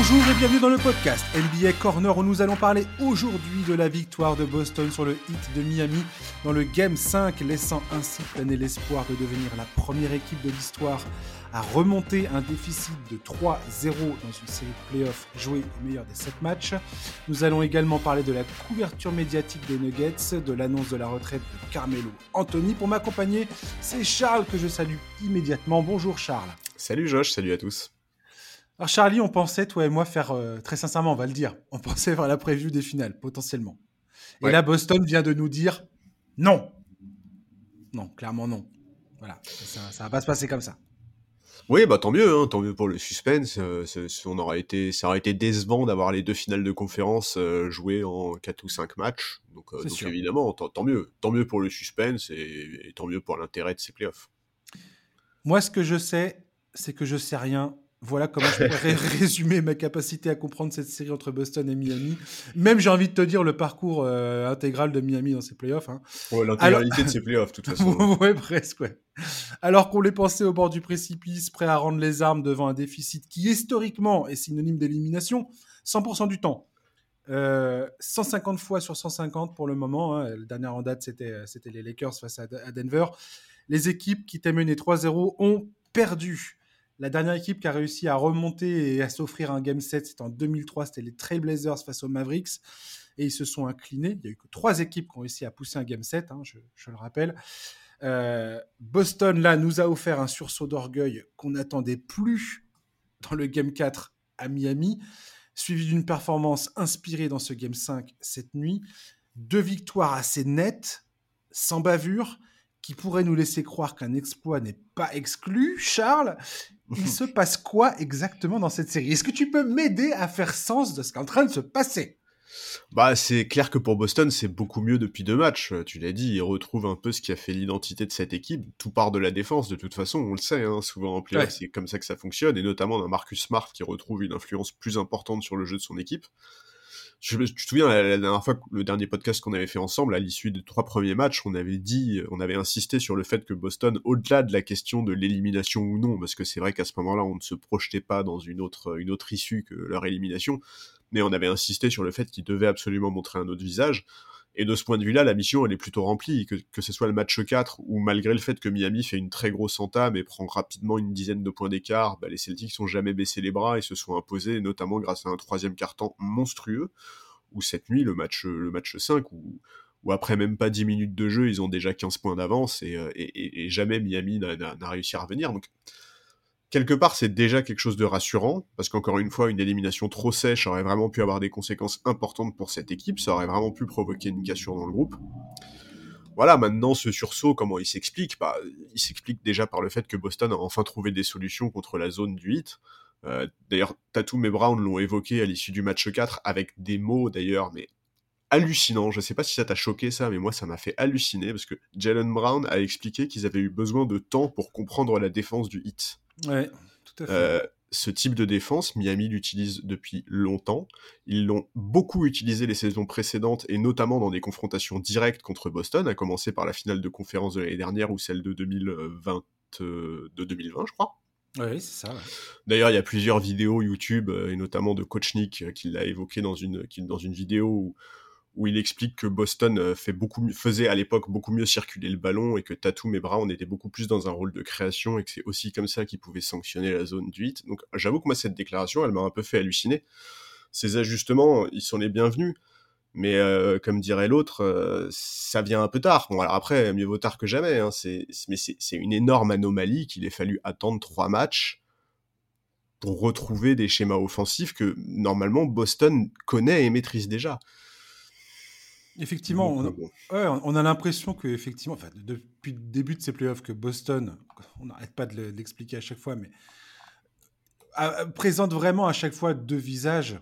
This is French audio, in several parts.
Bonjour et bienvenue dans le podcast NBA Corner où nous allons parler aujourd'hui de la victoire de Boston sur le hit de Miami dans le Game 5, laissant ainsi planer l'espoir de devenir la première équipe de l'histoire à remonter un déficit de 3-0 dans une série de playoffs jouée au meilleur des 7 matchs. Nous allons également parler de la couverture médiatique des Nuggets, de l'annonce de la retraite de Carmelo Anthony. Pour m'accompagner, c'est Charles que je salue immédiatement. Bonjour Charles. Salut Josh, salut à tous. Alors Charlie, on pensait, toi et moi, faire, euh, très sincèrement, on va le dire, on pensait faire la preview des finales, potentiellement. Et là, Boston vient de nous dire non. Non, clairement non. Voilà, ça, ça va pas se passer comme ça. Oui, bah tant mieux, hein, tant mieux pour le suspense. Euh, on aurait été, ça aurait été décevant d'avoir les deux finales de conférence euh, jouées en 4 ou 5 matchs. Donc, évidemment, tant, mieux. Tant mieux pour le suspense et, et tant mieux pour l'intérêt de ces playoffs. Moi, ce que je sais, c'est que je sais rien voilà comment je pourrais résumer ma capacité à comprendre cette série entre Boston et Miami. Même, j'ai envie de te dire, le parcours euh, intégral de Miami dans ses playoffs. Hein. l'intégralité de ses playoffs, de toute façon. ouais, presque, ouais. Alors qu'on les pensait au bord du précipice, prêt à rendre les armes devant un déficit qui, historiquement, est synonyme d'élimination, 100% du temps. 150 euh, fois sur 150 pour le moment. Hein. La dernière en date, c'était, euh, c'était les Lakers face à, à Denver. Les équipes qui étaient menées 3-0 ont perdu. La dernière équipe qui a réussi à remonter et à s'offrir un game set, c'était en 2003, c'était les Trailblazers face aux Mavericks. Et ils se sont inclinés. Il n'y a eu que trois équipes qui ont réussi à pousser un game set, hein, je, le rappelle. Euh, Boston, là, nous a offert un sursaut d'orgueil qu'on n'attendait plus dans le Game 4 à Miami, suivi d'une performance inspirée dans ce Game 5 cette nuit. Deux victoires assez nettes, sans bavure, qui pourrait nous laisser croire qu'un exploit n'est pas exclu. Charles, il se passe quoi exactement dans cette série? Est-ce que tu peux m'aider à faire sens de ce qui est en train de se passer? Bah, c'est clair que pour Boston, c'est beaucoup mieux depuis deux matchs. Tu l'as dit, ils retrouvent un peu ce qui a fait l'identité de cette équipe. Tout part de la défense, de toute façon, on le sait, hein, souvent en playoff, c'est comme ça que ça fonctionne, et notamment d'un Marcus Smart qui retrouve une influence plus importante sur le jeu de son équipe. Je, tu souviens, la, dernière fois, le dernier podcast qu'on avait fait ensemble, à l'issue des trois premiers matchs, on avait dit, on avait insisté sur le fait que Boston, au-delà de la question de l'élimination ou non, parce que c'est vrai qu'à ce moment-là, on ne se projetait pas dans une autre, une autre issue que leur élimination, mais on avait insisté sur le fait qu'ils devaient absolument montrer un autre visage. Et de ce point de vue-là, la mission, elle est plutôt remplie, que, ce soit le match 4, ou malgré le fait que Miami fait une très grosse entame et prend rapidement une dizaine de points d'écart, bah, les Celtics n'ont jamais baissé les bras et se sont imposés, notamment grâce à un troisième carton monstrueux, ou cette nuit, le match, le match 5, où, où après même pas 10 minutes de jeu, ils ont déjà 15 points d'avance, et, euh, jamais Miami n'a réussi à revenir. Donc, quelque part, c'est déjà quelque chose de rassurant, parce qu'encore une fois, une élimination trop sèche aurait vraiment pu avoir des conséquences importantes pour cette équipe, ça aurait vraiment pu provoquer une cassure dans le groupe. Voilà, maintenant, ce sursaut, comment il s'explique? Bah, Il s'explique déjà par le fait que Boston a enfin trouvé des solutions contre la zone du hit. Euh, d'ailleurs, Tatum et Brown l'ont évoqué à l'issue du match 4, avec des mots d'ailleurs, mais hallucinants. Je sais pas si ça t'a choqué ça, mais moi ça m'a fait halluciner, parce que Jalen Brown a expliqué qu'ils avaient eu besoin de temps pour comprendre la défense du hit. Ouais, tout à fait. Euh, ce type de défense, Miami l'utilise depuis longtemps. Ils l'ont beaucoup utilisé les saisons précédentes et notamment dans des confrontations directes contre Boston, à commencer par la finale de conférence de l'année dernière ou celle de 2020, euh, de 2020, je crois. Oui, c'est ça. D'ailleurs, il y a plusieurs vidéos YouTube, euh, et notamment de Coach Nick, qui l'a évoqué dans une, dans une vidéo où, où il explique que Boston euh, faisait à l'époque beaucoup mieux circuler le ballon et que Tatum et Brown étaient beaucoup plus dans un rôle de création et que c'est aussi comme ça qu'ils pouvaient sanctionner la zone du. Donc j'avoue que moi cette déclaration, elle m'a un peu fait halluciner. Ces ajustements, ils sont les bienvenus. Mais euh, comme dirait l'autre, euh, ça vient un peu tard. Bon, alors après, mieux vaut tard que jamais. Hein. Mais c'est une énorme anomalie qu'il ait fallu attendre trois matchs pour retrouver des schémas offensifs que normalement Boston connaît et maîtrise déjà. Effectivement, on, a, on a l'impression que effectivement, enfin, depuis le début de ces playoffs, que Boston, on n'arrête pas de l'expliquer à chaque fois, mais présente vraiment à chaque fois deux visages.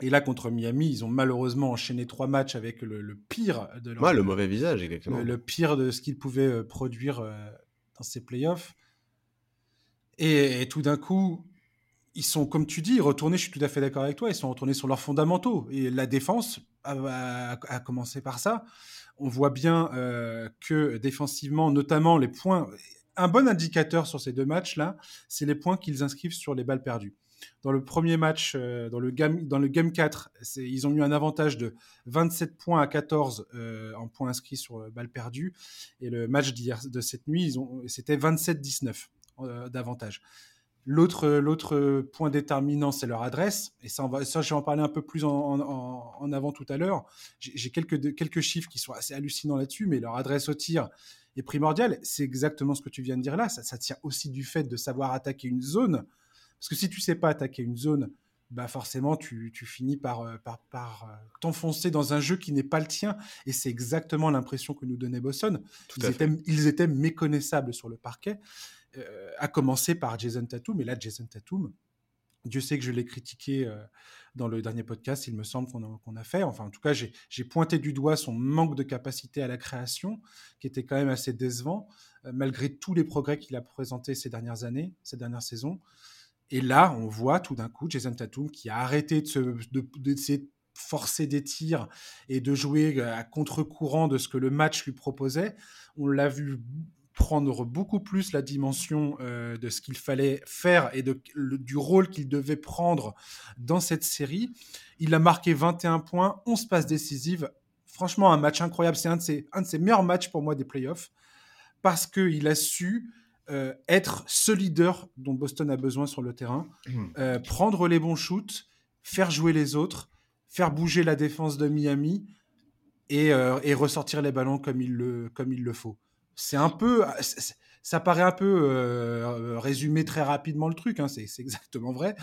Et là, contre Miami, ils ont malheureusement enchaîné trois matchs avec le, pire de leur, le mauvais visage, exactement. Le, pire de ce qu'ils pouvaient euh, produire euh, dans ces playoffs. Et, et tout d'un coup, ils sont, comme tu dis, retournés, je suis tout à fait d'accord avec toi, ils sont retournés sur leurs fondamentaux. Et la défense a, commencé par ça. On voit bien euh, que défensivement, notamment les points, un bon indicateur sur ces deux matchs-là, c'est les points qu'ils inscrivent sur les balles perdues. Dans le premier match, euh, dans, le game, dans le Game 4, ils ont eu un avantage de 27 points à 14 euh, en points inscrits sur balles perdues. Et le match de cette nuit, c'était 27-19 d'avantage. L'autre, l'autre point déterminant, c'est leur adresse. Et ça, ça, je vais en parler un peu plus en, en, avant tout à l'heure. J'ai quelques, quelques chiffres qui sont assez hallucinants là-dessus, mais leur adresse au tir est primordiale. C'est exactement ce que tu viens de dire là. Ça, ça tient aussi du fait de savoir attaquer une zone. Parce que si tu sais pas attaquer une zone, bah forcément, tu, finis par, euh, par, par euh, t'enfoncer dans un jeu qui n'est pas le tien. Et c'est exactement l'impression que nous donnait Boston. Ils étaient, ils étaient, méconnaissables sur le parquet, à commencer par Jason Tatum. Et là, Jason Tatum, Dieu sait que je l'ai critiqué dans le dernier podcast, il me semble qu'on a, fait. Enfin, en tout cas, j'ai pointé du doigt son manque de capacité à la création, qui était quand même assez décevant, malgré tous les progrès qu'il a présentés ces dernières années, ces dernières saisons. Et là, on voit tout d'un coup Jason Tatum qui a arrêté de, se, de, forcer des tirs et de jouer à contre-courant de ce que le match lui proposait. On l'a vu prendre beaucoup plus la dimension euh, de ce qu'il fallait faire et de, du rôle qu'il devait prendre dans cette série. Il a marqué 21 points, 11 passes décisives. Franchement, un match incroyable. C'est un, de ses, un de ses meilleurs matchs pour moi des playoffs parce qu'il a su euh, être ce leader dont Boston a besoin sur le terrain, hmm. euh, prendre les bons shoots, faire jouer les autres, faire bouger la défense de Miami et, ressortir les ballons comme il le, comme il le faut. C'est un peu, ça paraît un peu résumé très rapidement le truc, hein, c'est exactement vrai.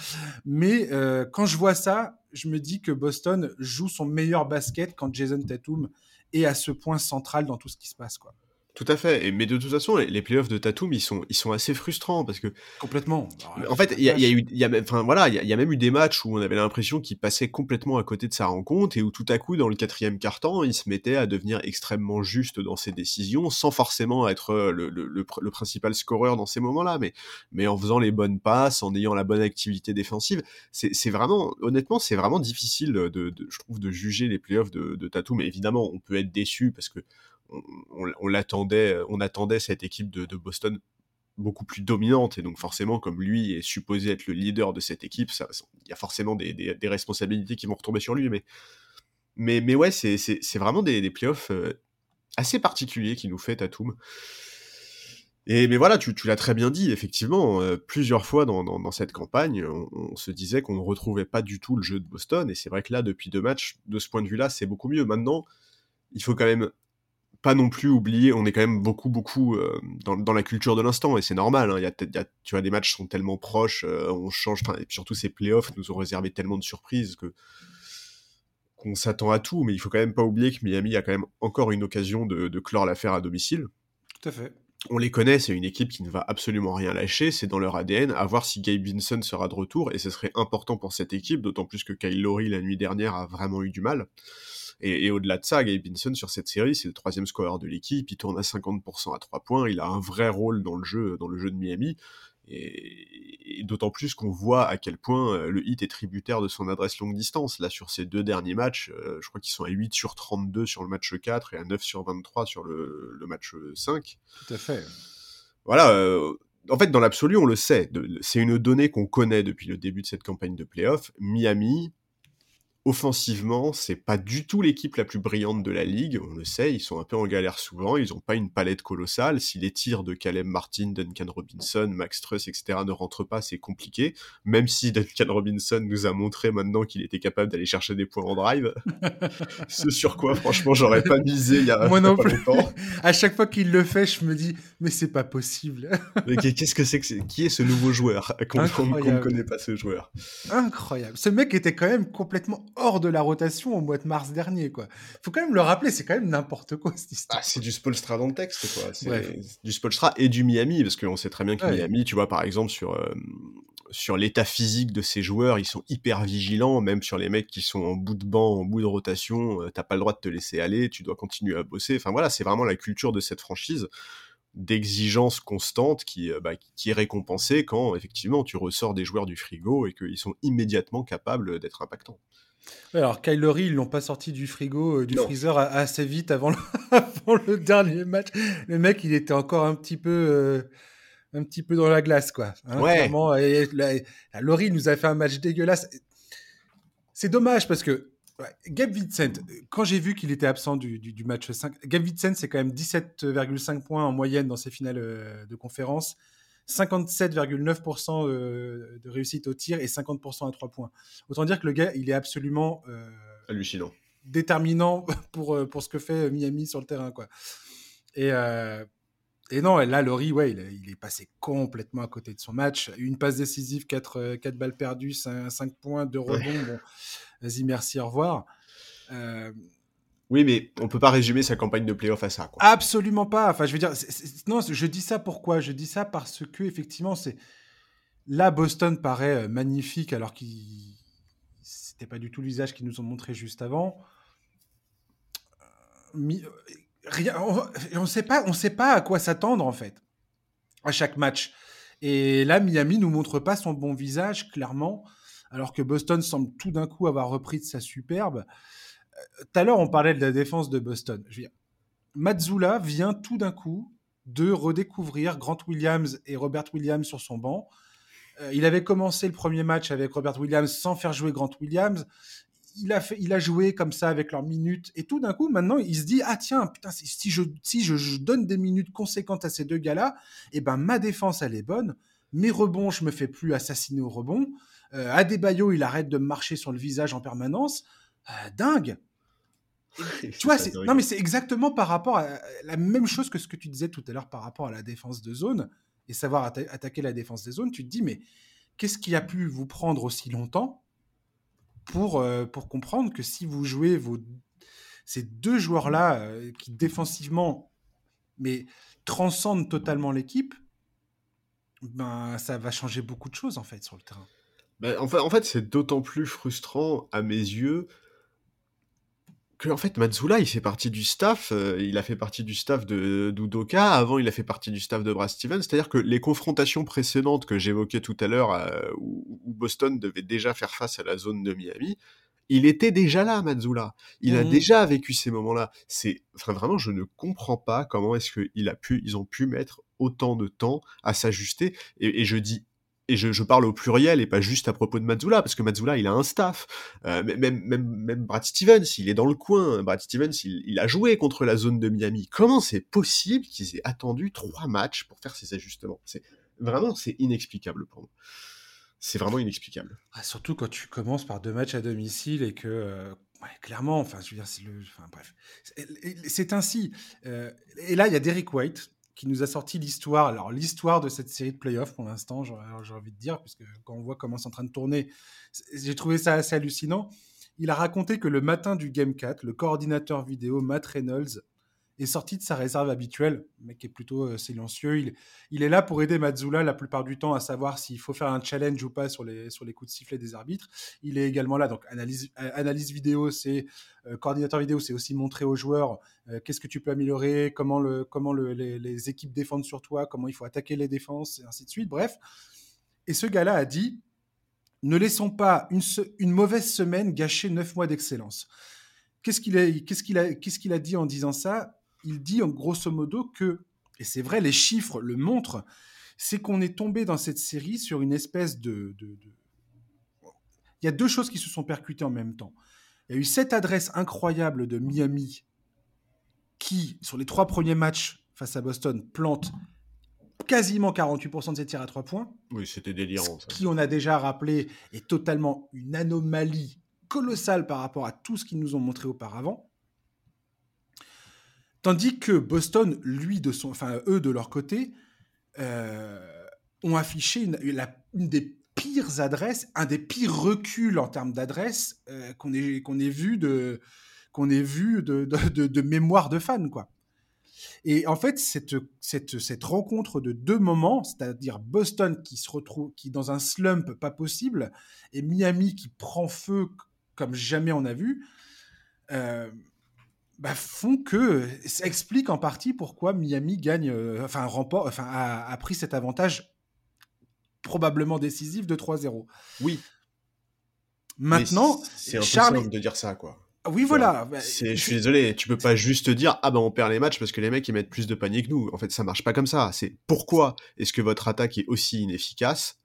Mais quand je vois ça, je me dis que Boston joue son meilleur basket quand Jason Tatum est à ce point central dans tout ce qui se passe, quoi. Tout à fait. Et, mais de toute façon, les, playoffs de Tatum, ils sont, ils sont assez frustrants parce que. Complètement. En fait, il y a, eu, y a, enfin voilà, il y, a même eu des matchs où on avait l'impression qu'il passait complètement à côté de sa rencontre et où tout à coup, dans le quatrième quart-temps, il se mettait à devenir extrêmement juste dans ses décisions, sans forcément être le, le, le, principal scoreur dans ces moments-là, mais, mais en faisant les bonnes passes, en ayant la bonne activité défensive. C'est vraiment, honnêtement, c'est vraiment difficile, de, de, je trouve, de juger les playoffs de, de Tatum. Mais évidemment, on peut être déçu parce que on, l'attendait, euh, on attendait cette équipe de, Boston beaucoup plus dominante et donc forcément comme lui est supposé être le leader de cette équipe, il y a forcément des, responsabilités qui vont retomber sur lui. Mais, mais, mais ouais, c'est, vraiment des, playoffs euh, assez particuliers qui nous fait Tatum. Et mais voilà, tu, l'as très bien dit, effectivement, euh, plusieurs fois dans, cette campagne, on, on, se disait qu'on ne retrouvait pas du tout le jeu de Boston, et c'est vrai que là, depuis deux matchs, de ce point de vue-là, c'est beaucoup mieux. Maintenant, il faut quand même pas non plus oublier, on est quand même beaucoup, beaucoup euh, dans, la culture de l'instant, et c'est normal. Hein, y a, tu vois, des matchs sont tellement proches, euh, on change, et puis surtout ces playoffs nous ont réservé tellement de surprises que qu'on s'attend à tout, mais il faut quand même pas oublier que Miami a quand même encore une occasion de, de clore l'affaire à domicile. Tout à fait. On les connaît, c'est une équipe qui ne va absolument rien lâcher, c'est dans leur ADN, à voir si Gabe Vinson sera de retour, et ce serait important pour cette équipe, d'autant plus que Kyle Lowry la nuit dernière a vraiment eu du mal. Et, au-delà de ça, Gabe Vinson sur cette série, c'est le troisième scoreur de l'équipe, il tourne à 50% à 3 points, il a un vrai rôle dans le jeu, dans le jeu de Miami. Et, d'autant plus qu'on voit à quel point euh, le hit est tributaire de son adresse longue distance. Là, sur ces deux derniers matchs, euh, je crois qu'ils sont à 8 sur 32 sur le match 4 et à 9 sur 23 sur le, match 5. Tout à fait. Voilà, euh, en fait, dans l'absolu, on le sait. C'est une donnée qu'on connaît depuis le début de cette campagne de playoff. Miami offensivement, c'est pas du tout l'équipe la plus brillante de la ligue, on le sait, ils sont un peu en galère souvent, ils ont pas une palette colossale, si les tirs de Caleb Martin, Duncan Robinson, Max Truss, etc. ne rentrent pas, c'est compliqué, même si Duncan Robinson nous a montré maintenant qu'il était capable d'aller chercher des points en drive, ce sur quoi franchement j'aurais pas misé il y a Moi non plus. longtemps. à chaque fois qu'il le fait, je me dis, mais c'est pas possible. qu'est-ce que c'est que Qui est ce nouveau joueur Qu'on ne connaît pas ce joueur? Incroyable. Ce mec était quand même complètement hors de la rotation au mois de mars dernier, quoi. Faut quand même le rappeler, c'est quand même n'importe quoi cette histoire. Ah, c'est du Spolstra dans le texte, quoi. C'est du Spolstra et du Miami, parce qu'on sait très bien que Miami, tu vois, par exemple, sur, euh, sur l'état physique de ces joueurs, ils sont hyper vigilants, même sur les mecs qui sont en bout de banc, en bout de rotation, euh, t'as pas le droit de te laisser aller, tu dois continuer à bosser. Enfin voilà, c'est vraiment la culture de cette franchise. d'exigence constante qui, bah, qui est récompensée quand effectivement tu ressors des joueurs du frigo et qu'ils sont immédiatement capables d'être impactants. Alors Kylery, ils l'ont pas sorti du frigo, du freezer assez vite avant le, dernier match. Le mec, il était encore un petit peu un petit peu dans la glace, quoi. Hein, ouais. Et, Laurie nous a fait un match dégueulasse. C'est dommage parce que Gabe Vincent, quand j'ai vu qu'il était absent du, match 5, Gabe Vincent, c'est quand même 17,5 points en moyenne dans ses finales euh, de conférence, 57,9% euh, de réussite au tir et 50% à 3 points. Autant dire que le gars, il est absolument euh, hallucinant, déterminant pour, pour ce que fait Miami sur le terrain, quoi. Et et non, là, Laurie, ouais, il, est passé complètement à côté de son match. Une passe décisive, 4, 4 euh, balles perdues, 5, points, 2 rebonds. Bon, vas-y, merci, au revoir. Euh, oui, mais on peut pas résumer sa campagne de playoff à ça. Quoi. Absolument pas. Enfin, je veux dire, non, je dis ça pourquoi? Je dis ça parce que effectivement, c'est là Boston paraît euh, magnifique alors qu'il c'était pas du tout l'usage qu'ils nous ont montré juste avant rien, on ne sait pas, on sait pas à quoi s'attendre en fait à chaque match. Et là, Miami nous montre pas son bon visage clairement, alors que Boston semble tout d'un coup avoir repris de sa superbe. Tout à l'heure, on parlait de la défense de Boston. Je vient tout d'un coup de redécouvrir Grant Williams et Robert Williams sur son banc. Euh, il avait commencé le premier match avec Robert Williams sans faire jouer Grant Williams il a, fait, il a joué comme ça avec leurs minutes. Et tout d'un coup, maintenant, il se dit Ah, tiens, putain, si je, si je, donne des minutes conséquentes à ces deux gars-là, eh ben, ma défense, elle est bonne. Mes rebonds, je me fais plus assassiner au rebond. Euh, Adebayo, il arrête de me marcher sur le visage en permanence. Euh, dingue. tu vois, non, mais c'est exactement par rapport à la même chose que ce que tu disais tout à l'heure par rapport à la défense de zone et savoir attaquer la défense des zones. Tu te dis, mais qu'est-ce qui a pu vous prendre aussi longtemps pour, euh, pour comprendre que si vous jouez vos, ces deux joueurs-là euh, qui défensivement mais transcendent totalement l'équipe, ben, ça va changer beaucoup de choses en fait sur le terrain. Ben, en fait, en fait c'est d'autant plus frustrant à mes yeux que en fait Matsula il fait partie du staff, euh, il a fait partie du staff de d'Udoka, avant il a fait partie du staff de Brad Stevens, c'est-à-dire que les confrontations précédentes que j'évoquais tout à l'heure euh, où, Boston devait déjà faire face à la zone de Miami, il était déjà là Matsula, il a mmh. déjà vécu ces moments-là. C'est enfin vraiment je ne comprends pas comment est-ce qu'ils a pu ils ont pu mettre autant de temps à s'ajuster et, et je dis et je, parle au pluriel et pas juste à propos de Mazzula, parce que Mazzula, il a un staff. Euh, même, même, même Brad Stevens, il est dans le coin. Brad Stevens, il, a joué contre la zone de Miami. Comment c'est possible qu'ils aient attendu trois matchs pour faire ces ajustements? C'est Vraiment, c'est inexplicable pour moi. C'est vraiment inexplicable. Ah, surtout quand tu commences par deux matchs à domicile et que, euh, clairement, enfin, je veux dire, c'est le, enfin, bref, c'est ainsi. Euh, et là, il y a Derek White qui nous a sorti l'histoire. Alors, l'histoire de cette série de playoffs pour l'instant, j'ai envie de dire, puisque quand on voit comment c'est en train de tourner, j'ai trouvé ça assez hallucinant. Il a raconté que le matin du Game 4, le coordinateur vidéo Matt Reynolds est sorti de sa réserve habituelle, mais qui est plutôt euh, silencieux. Il, il, est là pour aider Mazzula la plupart du temps à savoir s'il faut faire un challenge ou pas sur les, sur les coups de sifflet des arbitres. Il est également là, donc analyse, euh, analyse vidéo, c'est euh, coordinateur vidéo, c'est aussi montrer aux joueurs qu'est-ce que tu peux améliorer, comment, le, comment le, les, équipes défendent sur toi, comment il faut attaquer les défenses, et ainsi de suite. Bref. Et ce gars-là a dit ne laissons pas une, une mauvaise semaine gâcher neuf mois d'excellence. Qu'est-ce qu'il a, qu'est-ce qu'il a, qu'il a dit en disant ça? Il dit en grosso modo que, et c'est vrai, les chiffres le montrent, c'est qu'on est tombé dans cette série sur une espèce de, Il y a deux choses qui se sont percutées en même temps. Il y a eu cette adresse incroyable de Miami qui, sur les trois premiers matchs face à Boston, plante quasiment 48% de ses tirs à trois points. Oui, c'était délirant. qui, on a déjà rappelé, est totalement une anomalie colossale par rapport à tout ce qu'ils nous ont montré auparavant. Tandis que Boston, lui, de son, enfin, eux, de leur côté, euh, ont affiché une, des pires adresses, un des pires reculs en termes d'adresse euh, qu'on ait, qu'on ait vu, de, qu'on ait vu de, de, mémoire de fans, quoi. Et en fait, cette, cette, cette rencontre de deux moments, c'est-à-dire Boston qui se retrouve, qui dans un slump pas possible, et Miami qui prend feu comme jamais on a vu, euh, bah, font que ça explique en partie pourquoi Miami gagne, euh, enfin remporte, enfin a, pris cet avantage probablement décisif de 3-0. Oui. Maintenant, c'est Charles de dire ça quoi. Oui, voilà. Bah, je suis désolé, tu peux pas juste dire ah ben on perd les matchs parce que les mecs ils mettent plus de paniers que nous. En fait, ça marche pas comme ça. C'est pourquoi est-ce que votre attaque est aussi inefficace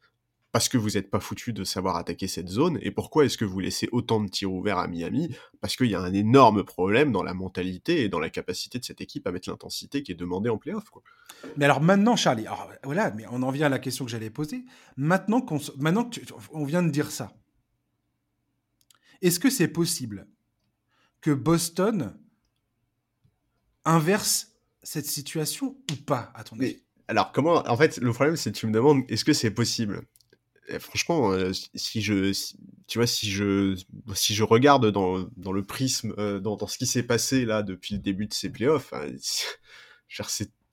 parce que vous n'êtes pas foutu de savoir attaquer cette zone, et pourquoi est-ce que vous laissez autant de tirs ouverts à Miami? Parce qu'il y a un énorme problème dans la mentalité et dans la capacité de cette équipe à mettre l'intensité qui est demandée en playoff. Quoi. Mais alors maintenant, Charlie, voilà, mais on en vient à la question que j'allais poser. Maintenant qu'on maintenant on vient de dire ça, est-ce que c'est possible que Boston inverse cette situation ou pas, à ton avis? alors, comment. En fait, le problème, c'est que tu me demandes est-ce que c'est possible? Franchement, euh, si je, tu vois, si je, si je regarde dans, dans le prisme, euh, dans, dans, ce qui s'est passé là depuis le début de ces playoffs, hein,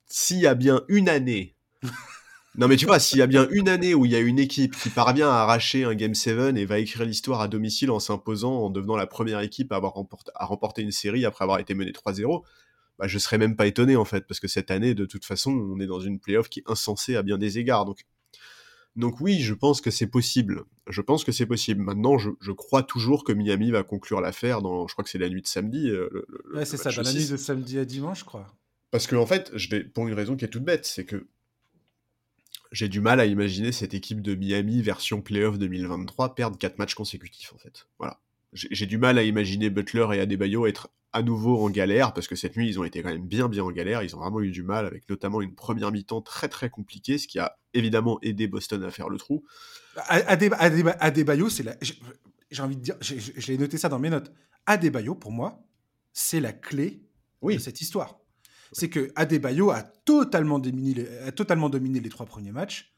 s'il y a bien une année, non mais tu vois, s'il y a bien une année où il y a une équipe qui parvient à arracher un Game 7 et va écrire l'histoire à domicile en s'imposant, en devenant la première équipe à avoir remporté, à remporter une série après avoir été menée 3-0, bah, je serais même pas étonné en fait, parce que cette année, de toute façon, on est dans une playoff qui est insensée à bien des égards. Donc donc oui, je pense que c'est possible. Je pense que c'est possible. Maintenant, je, crois toujours que Miami va conclure l'affaire dans, je crois que c'est la nuit de samedi. Euh, ouais, c'est ça, dans la nuit de samedi à dimanche, je crois. Parce que en fait, je vais, pour une raison qui est toute bête, c'est que j'ai du mal à imaginer cette équipe de Miami version playoff 2023 perdre 4 matchs consécutifs, en fait. Voilà. J'ai du mal à imaginer Butler et Adebayo être à nouveau en galère, parce que cette nuit, ils ont été quand même bien bien en galère, ils ont vraiment eu du mal, avec notamment une première mi-temps très très compliquée, ce qui a évidemment aidé Boston à faire le trou. Adebayo, c'est la... J'ai envie de dire, j'ai noté ça dans mes notes. Adebayo, pour moi, c'est la clé oui. de cette histoire. C'est que Adebayo a totalement, dominé a totalement dominé les trois premiers matchs,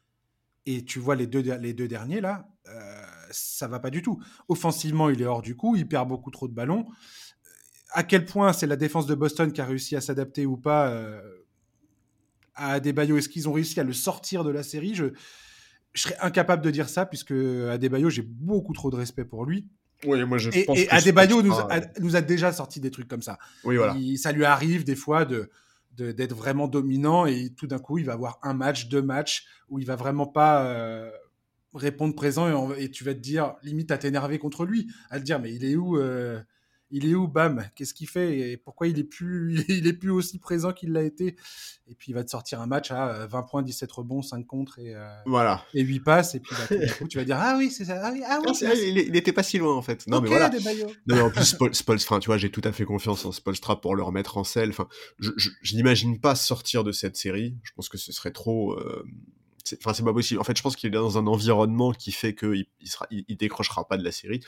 et tu vois les deux, les deux derniers, là, euh, ça va pas du tout. Offensivement, il est hors du coup, il perd beaucoup trop de ballons à quel point c'est la défense de Boston qui a réussi à s'adapter ou pas euh, à Adebayo? Est-ce qu'ils ont réussi à le sortir de la série? Je, serais incapable de dire ça, puisque Adebayo, j'ai beaucoup trop de respect pour lui. Oui, moi je et, pense et Adebayo nous, a, nous a déjà sorti des trucs comme ça. Oui, voilà. ça lui arrive des fois de d'être vraiment dominant et tout d'un coup il va avoir un match, deux matchs où il va vraiment pas euh, répondre présent et, tu vas te dire limite à t'énerver contre lui, à te dire mais il est où euh, il est où? Bam Qu'est-ce qu'il fait? Et pourquoi il est plus il est plus aussi présent qu'il l'a été? Et puis il va te sortir un match à 20 euh, points, 17 rebonds, 5 contre et euh, voilà et 8 passes et puis bah, tu vas dire ah oui c'est ça ah oui, ah oui il, n'était pas si loin en fait. Non mais voilà. Non, en plus Spolstra, tu vois, j'ai tout à fait confiance en Spolstra pour le remettre en selle. Enfin, je, je, n'imagine pas sortir de cette série. Je pense que ce serait trop. Euh, enfin, c'est pas possible. En fait, je pense qu'il est dans un environnement qui fait qu'il il il décrochera pas de la série.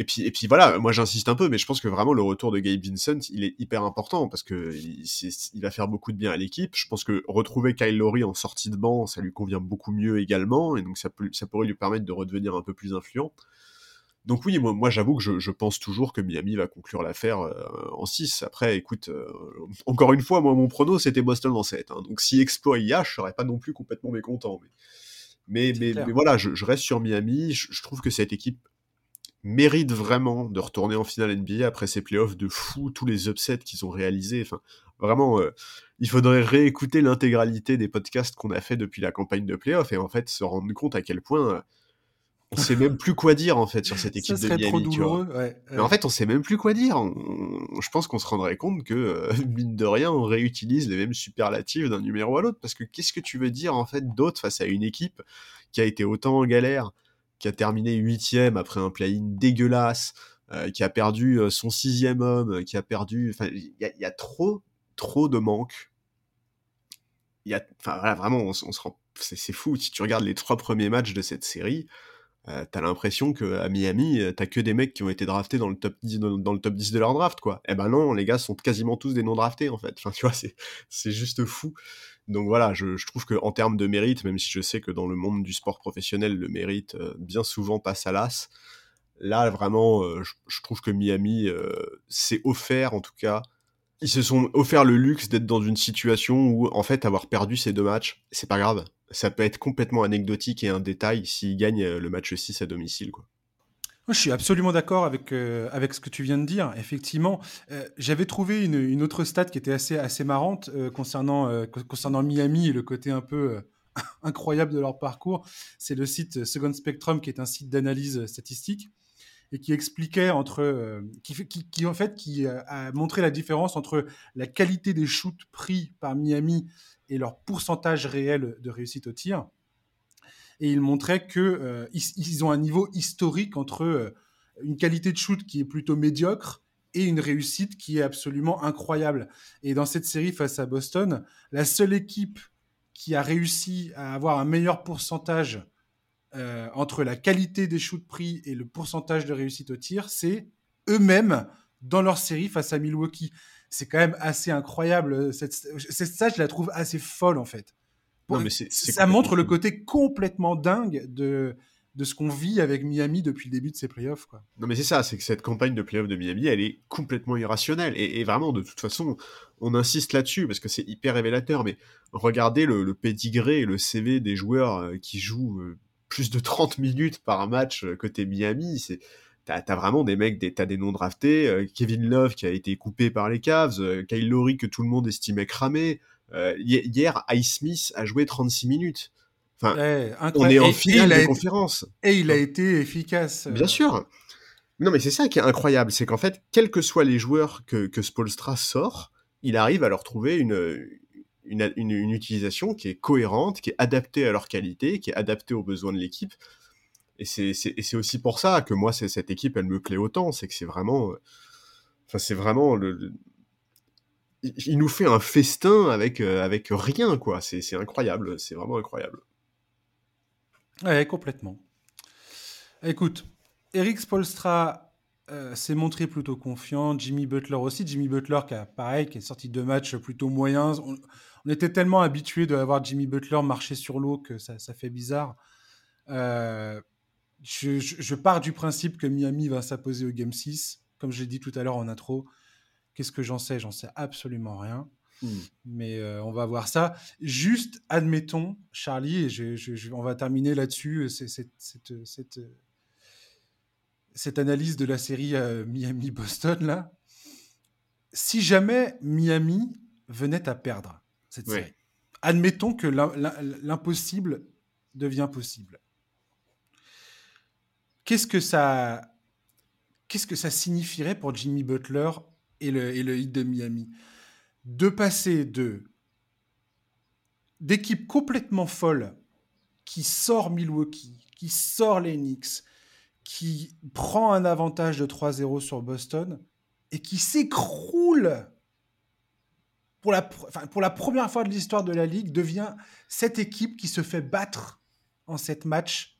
Et puis, et puis voilà, moi j'insiste un peu, mais je pense que vraiment le retour de Gabe Vincent, il est hyper important parce que il, va faire beaucoup de bien à l'équipe. Je pense que retrouver Kyle Lowry en sortie de banc, ça lui convient beaucoup mieux également, et donc ça, peut, ça pourrait lui permettre de redevenir un peu plus influent. Donc oui, moi, moi j'avoue que je, je, pense toujours que Miami va conclure l'affaire euh, en 6. Après, écoute, euh, encore une fois, moi mon prono c'était Boston en 7. Hein. donc si exploit y a, je serais pas non plus complètement mécontent. Mais, mais, mais, voilà, je, je, reste sur Miami. Je, je trouve que cette équipe mérite vraiment de retourner en finale NBA après ces playoffs de fou, tous les upsets qu'ils ont réalisés. Enfin, vraiment, euh, il faudrait réécouter l'intégralité des podcasts qu'on a fait depuis la campagne de playoffs et en fait se rendre compte à quel point euh, on sait même plus quoi dire en fait sur cette équipe de Miami. Trop douloureux, Mais en fait, on sait même plus quoi dire. je pense qu'on se rendrait compte que euh, mine de rien, on réutilise les mêmes superlatifs d'un numéro à l'autre parce que qu'est-ce que tu veux dire en fait d'autre face à une équipe qui a été autant en galère qui a terminé huitième après un play-in dégueulasse, euh, qui a perdu euh, son sixième homme, qui a perdu. Enfin, il y, a trop, trop de manques. Y enfin voilà, vraiment, on, se rend, c'est fou. Si tu regardes les trois premiers matchs de cette série, euh, t'as l'impression que à Miami, t'as que des mecs qui ont été draftés dans le top 10, dans, le top 10 de leur draft, quoi. Eh ben non, les gars sont quasiment tous des non draftés en fait. Tu vois, c'est, juste fou. Donc voilà, je, trouve qu'en termes de mérite, même si je sais que dans le monde du sport professionnel, le mérite euh, bien souvent passe à l'as, là vraiment, euh, je, trouve que Miami euh, s'est offert en tout cas. Ils se sont offert le luxe d'être dans une situation où, en fait, avoir perdu ces deux matchs, c'est pas grave. Ça peut être complètement anecdotique et un détail s'ils gagnent le match 6 à domicile, quoi. je suis absolument d'accord avec, euh, avec ce que tu viens de dire. Effectivement, euh, j'avais trouvé une, une, autre stat qui était assez, assez marrante euh, concernant, concernant Miami et le côté un peu incroyable de leur parcours. C'est le site Second Spectrum, qui est un site d'analyse statistique et qui expliquait entre, qui, qui, en fait, qui a montré la différence entre la qualité des shoots pris par Miami et leur pourcentage réel de réussite au tir et il montrait que euh, ils, ont un niveau historique entre euh, une qualité de shoot qui est plutôt médiocre et une réussite qui est absolument incroyable. Et dans cette série face à Boston, la seule équipe qui a réussi à avoir un meilleur pourcentage euh, entre la qualité des shoots pris et le pourcentage de réussite au tir, c'est eux-mêmes dans leur série face à Milwaukee. C'est quand même assez incroyable. Cette, cette stat, je la trouve assez folle en fait mais ça montre le côté complètement dingue de, de ce qu'on vit avec Miami depuis le début de ces playoffs. Quoi. Non, mais c'est ça, c'est que cette campagne de playoffs de Miami, elle est complètement irrationnelle. Et, vraiment, de toute façon, on insiste là-dessus parce que c'est hyper révélateur. Mais regardez le, le pédigré et le CV des joueurs euh, qui jouent euh, plus de 30 minutes par match euh, côté Miami. C'est. T'as as vraiment des mecs, des, t'as des noms draftés, Kevin Love qui a été coupé par les Cavs, Kyle Lowry que tout le monde estimait cramé, euh, hier, Ice Smith a joué 36 minutes. Enfin, on est en finale de conférence. Et il a été efficace. Bien sûr. Non, mais c'est ça qui est incroyable, c'est qu'en fait, quels que soient les joueurs que, que Spolstra sort, il arrive à leur trouver une, une, utilisation qui est cohérente, qui est adaptée à leur qualité, qui est adaptée aux besoins de l'équipe. Et c'est aussi pour ça que moi, cette équipe, elle me plaît autant. C'est que c'est vraiment. Enfin, c'est vraiment il nous fait un festin avec, euh, avec rien, quoi. C'est incroyable, c'est vraiment incroyable. Ouais, complètement. Écoute, Eric Spolstra euh, s'est montré plutôt confiant, Jimmy Butler aussi. Jimmy Butler, qui a, pareil, qui est sorti de matchs plutôt moyens. Était tellement habitué de voir Jimmy Butler marcher sur l'eau que ça, ça, fait bizarre. Euh, je, je, pars du principe que Miami va s'imposer au Game 6, comme je l'ai dit tout à l'heure en intro. Qu'est-ce que j'en sais? J'en sais absolument rien. Hmm. Mais euh, on va voir ça. Juste, admettons, Charlie, et on va terminer là-dessus, euh, cette, cette, cette, analyse de la série euh, Miami-Boston, là. Si jamais Miami venait à perdre cette série, admettons que l'impossible devient possible. Qu'est-ce que ça, qu'est-ce que ça signifierait pour Jimmy Butler et le, et le hit de Miami? De passer de d'équipe complètement folle qui sort Milwaukee, qui sort les Knicks, qui prend un avantage de 3-0 sur Boston et qui s'écroule pour la, première fois de l'histoire de la Ligue, devient cette équipe qui se fait battre en cette match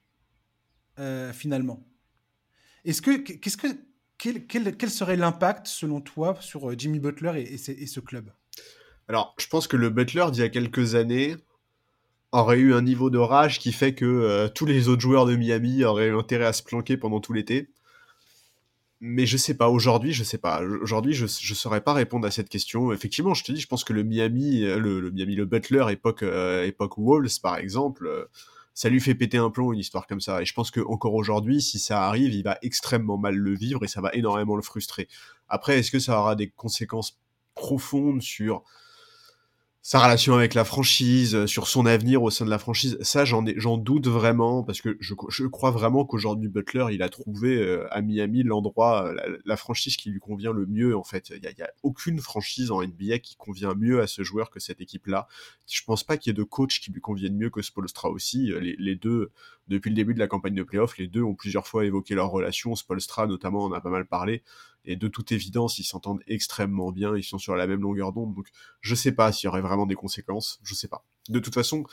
euh, finalement. Est-ce que, qu'est-ce que, quel, serait l'impact, selon toi, sur euh, Jimmy Butler et, ce club? Alors, je pense que le Butler d'il y a quelques années aurait eu un niveau de rage qui fait que euh, tous les autres joueurs de Miami auraient eu intérêt à se planquer pendant tout l'été. Mais je sais pas, aujourd'hui, je sais pas. Aujourd'hui, je, je saurais pas répondre à cette question. Effectivement, je te dis, je pense que le Miami, euh, le, Miami, le Butler, époque, époque Wolves, par exemple, ça lui fait péter un plomb une histoire comme ça. Et je pense que encore aujourd'hui, si ça arrive, il va extrêmement mal le vivre et ça va énormément le frustrer. Après, est-ce que ça aura des conséquences profondes sur sa relation avec la franchise, euh, sur son avenir au sein de la franchise, ça j'en j'en doute vraiment parce que je, je crois vraiment qu'aujourd'hui Butler il a trouvé euh, à Miami l'endroit, euh, la, franchise qui lui convient le mieux en fait. Il y a, a, aucune franchise en NBA qui convient mieux à ce joueur que cette équipe-là. Je pense pas qu'il y ait de coach qui lui convienne mieux que Spolstra aussi. Les, les, deux, depuis le début de la campagne de playoff, les deux ont plusieurs fois évoqué leur relation. Spolstra notamment en a pas mal parlé. Et de toute évidence, ils s'entendent extrêmement bien, ils sont sur la même longueur d'onde. Donc, je sais pas s'il y aurait vraiment des conséquences, je sais pas. De toute façon,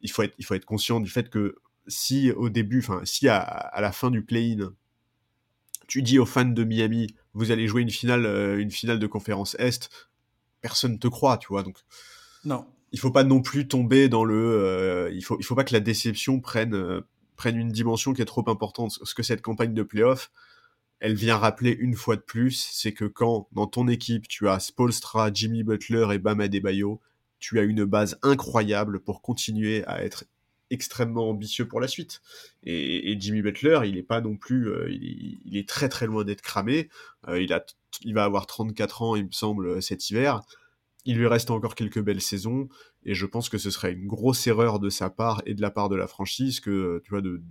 il faut être, il faut être conscient du fait que si au début, enfin, si à, la fin du play-in, tu dis aux fans de Miami, vous allez jouer une finale, euh, une finale de conférence Est, personne te croit, tu vois. Donc, non. Il faut pas non plus tomber dans le, euh, il faut, il faut pas que la déception prenne, euh, prenne une dimension qui est trop importante. Ce que cette campagne de playoff, elle vient rappeler une fois de plus, c'est que quand dans ton équipe tu as Spolstra, Jimmy Butler et Bam Adebayo, tu as une base incroyable pour continuer à être extrêmement ambitieux pour la suite. Et, Jimmy Butler, il est pas non plus, euh, il, est, très très loin d'être cramé. Euh, il a, il va avoir 34 ans, il me semble, cet hiver. Il lui reste encore quelques belles saisons, et je pense que ce serait une grosse erreur de sa part et de la part de la franchise que, tu vois, de,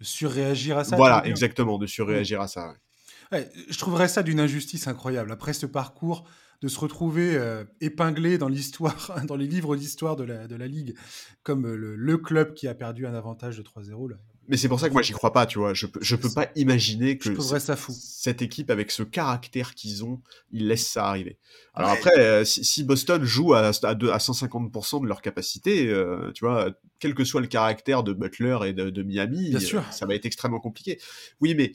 surréagir à ça. Voilà, exactement, de surréagir à ça. je trouverais ça d'une injustice incroyable. Après ce parcours, de se retrouver euh, épinglé dans l'histoire, dans les livres d'histoire de la, de la Ligue, comme euh, le, club qui a perdu un avantage de 3-0. Mais c'est pour ça que moi j'y crois pas, tu vois. Je, je peux pas imaginer que ça fou. cette équipe, avec ce caractère qu'ils ont, ils laissent ça arriver. Alors après, euh, si, Boston joue à, à, 150% de leur capacité, tu vois, quel que soit le caractère de Butler et de, de Miami, ça va être extrêmement compliqué. Oui, mais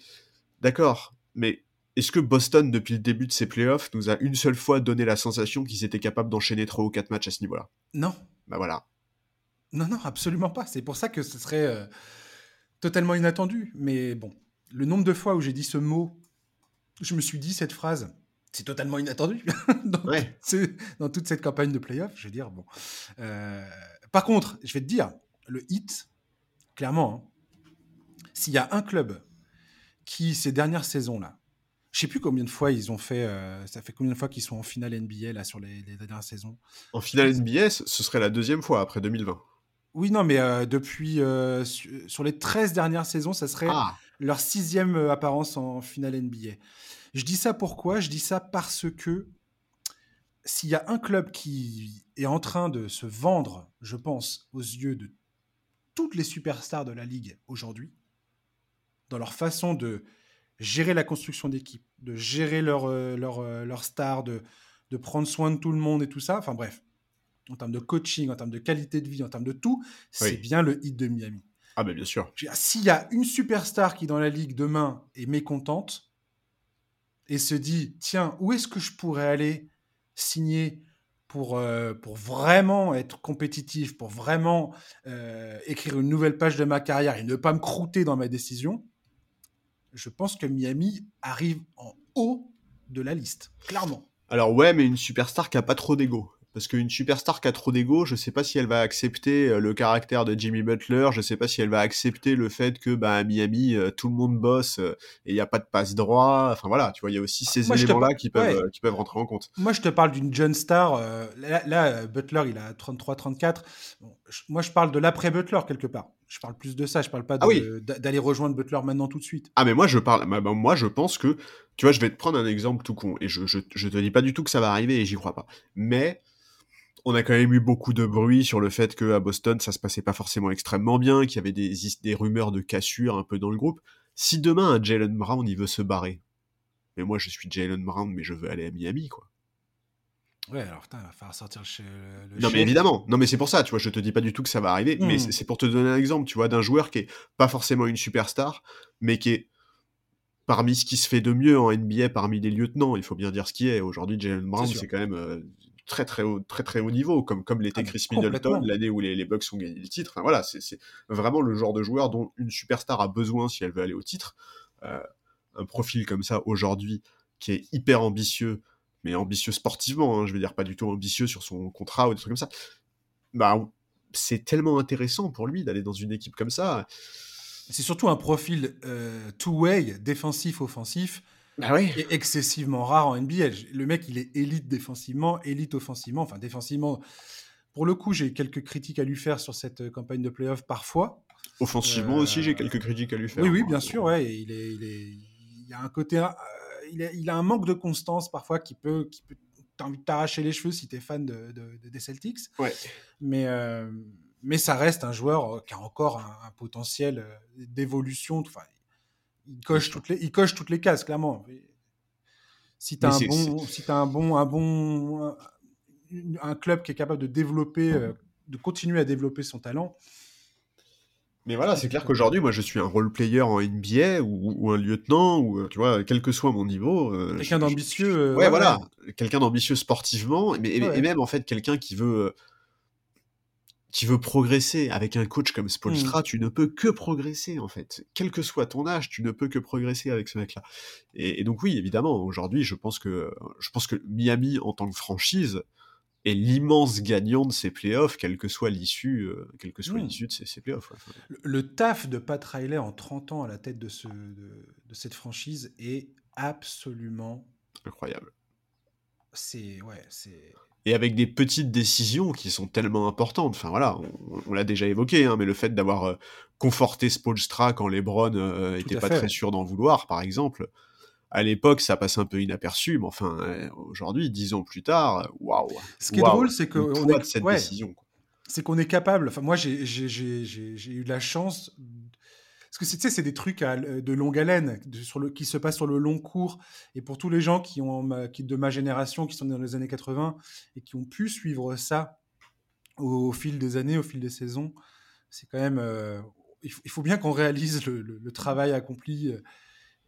d'accord, mais est-ce que Boston, depuis le début de ses playoffs, nous a une seule fois donné la sensation qu'ils étaient capables d'enchaîner trois ou quatre matchs à ce niveau-là? Non. Bah voilà. Non, non, absolument pas. C'est pour ça que ce serait euh, totalement inattendu. Mais bon, le nombre de fois où j'ai dit ce mot, je me suis dit cette phrase, c'est totalement inattendu dans, ouais. dans, toute cette campagne de playoffs. Je veux dire, bon. Euh, par contre, je vais te dire, le hit, clairement, hein, s'il y a un club qui, ces dernières saisons-là, je sais plus combien de fois ils ont fait. Euh, ça fait combien de fois qu'ils sont en finale NBA là sur les, dernières saisons En finale NBA, ce serait la deuxième fois après 2020. Oui, non, mais euh, depuis euh, sur les 13 dernières saisons, ça serait ah. leur sixième apparence en finale NBA. Je dis ça pourquoi? Je dis ça parce que s'il y a un club qui est en train de se vendre, je pense, aux yeux de toutes les superstars de la ligue aujourd'hui, dans leur façon de gérer la construction d'équipe, de gérer leur, euh, leur, euh, leur star, de, de prendre soin de tout le monde et tout ça. Enfin bref, en termes de coaching, en termes de qualité de vie, en termes de tout, c'est bien le hit de Miami. Ah, mais bien sûr. S'il y a une superstar qui, dans la ligue demain, est mécontente et se dit tiens, où est-ce que je pourrais aller signer pour, euh, pour vraiment être compétitif, pour vraiment écrire une nouvelle page de ma carrière et ne pas me croûter dans ma décision je pense que Miami arrive en haut de la liste, clairement. Alors ouais, mais une superstar qui a pas trop d'ego. Parce qu'une superstar qui a trop d'ego, je sais pas si elle va accepter euh, le caractère de Jimmy Butler, je sais pas si elle va accepter le fait que bah, à Miami, euh, tout le monde bosse euh, et il n'y a pas de passe droit. Enfin voilà, tu vois, il y a aussi ces éléments-là qui, peuvent, qui peuvent rentrer en compte. Moi, je te parle d'une jeune star. là, Butler, il a 33-34. moi, je parle de l'après-Butler quelque part. Je parle plus de ça. Je parle pas ah d'aller rejoindre Butler maintenant tout de suite. Ah mais moi je parle. Bah, bah, moi je pense que tu vois, je vais te prendre un exemple tout con et je, je, je te dis pas du tout que ça va arriver et j'y crois pas. Mais on a quand même eu beaucoup de bruit sur le fait que à Boston ça se passait pas forcément extrêmement bien, qu'il y avait des, des rumeurs de cassure un peu dans le groupe. Si demain un Jalen Brown il veut se barrer, mais moi je suis Jalen Brown mais je veux aller à Miami quoi. Ouais, alors putain, il va falloir sortir le, Non, mais évidemment. Non, mais c'est pour ça, tu vois, je te dis pas du tout que ça va arriver, mais hmm. c'est pour te donner un exemple, tu vois, d'un joueur qui est pas forcément une superstar, mais qui est parmi ce qui se fait de mieux en NBA, parmi les lieutenants, il faut bien dire ce qui est. Aujourd'hui, Jalen Brown, c'est quand même euh, très très haut, très très haut niveau, comme, comme l'était ah, Chris Middleton l'année où les, les Bucks ont gagné le titre. Enfin, voilà, c'est vraiment le genre de joueur dont une superstar a besoin si elle veut aller au titre. Euh, un profil comme ça aujourd'hui qui est hyper ambitieux, mais ambitieux sportivement, hein, je veux dire pas du tout ambitieux sur son contrat ou des trucs comme ça. Bah, c'est tellement intéressant pour lui d'aller dans une équipe comme ça. C'est surtout un profil euh, two-way, défensif-offensif, bah excessivement rare en NBA. Le mec, il est élite défensivement, élite offensivement. Enfin, défensivement, pour le coup, j'ai quelques critiques à lui faire sur cette euh, campagne de playoff parfois. Offensivement aussi, j'ai quelques critiques à lui faire. Oui, oui, bien sûr. Ouais, il, est, il, est, il y a un côté. Euh, il, il, a un manque de constance parfois qui peut. Qui peut T'as envie de t'arracher les cheveux si t'es fan de, des Celtics. Ouais. Mais, euh, mais ça reste un joueur qui a encore un, potentiel d'évolution. Enfin, il coche toutes les, il coche toutes les cases, clairement. Si tu as, un bon, si as un bon, un bon, un, club qui est capable de développer, euh, de continuer à développer son talent. Mais voilà, c'est clair qu'aujourd'hui, moi, je suis un role player en NBA ou, un lieutenant ou euh, tu vois, quel que soit mon niveau. Euh, quelqu'un d'ambitieux. ouais, voilà, quelqu'un d'ambitieux sportivement, mais, et, même en fait quelqu'un qui veut qui veut progresser avec un coach comme Spolstra, mmh. tu ne peux que progresser en fait. Quel que soit ton âge, tu ne peux que progresser avec ce mec-là. Et, donc oui, évidemment, aujourd'hui, je pense que je pense que Miami en tant que franchise est l'immense gagnant de ces playoffs, quelle que soit l'issue, euh, quelle que soit Hmm. l'issue de ces, ces playoffs. ouais. Le, le taf de Pat Riley en 30 ans à la tête de, ce, de, de cette franchise est absolument. Incroyable. C'est. Ouais, c'est. Et avec des petites décisions qui sont tellement importantes. Enfin voilà, on, on l'a déjà évoqué, hein, mais le fait d'avoir euh, conforté Spolstra quand LeBron euh, était pas fait. très sûr d'en vouloir, par exemple. À l'époque, ça passe un peu inaperçu, mais enfin, euh, aujourd'hui, dix ans plus tard, waouh. Ce qui est drôle, c'est que le on poids est- de cette ouais. décision. c'est qu'on est capable. Enfin, moi, j'ai eu la chance. Parce que c'est- tu sais, c'est des trucs à- de longue haleine, de- sur le, qui se passent sur le long cours. Et pour tous les gens qui ont qui, de ma génération, qui sont dans les années 80 et qui ont pu suivre ça au, fil des années, au fil des saisons, c'est quand même. euh, il, faut, il faut bien qu'on réalise le, le- le travail accompli euh,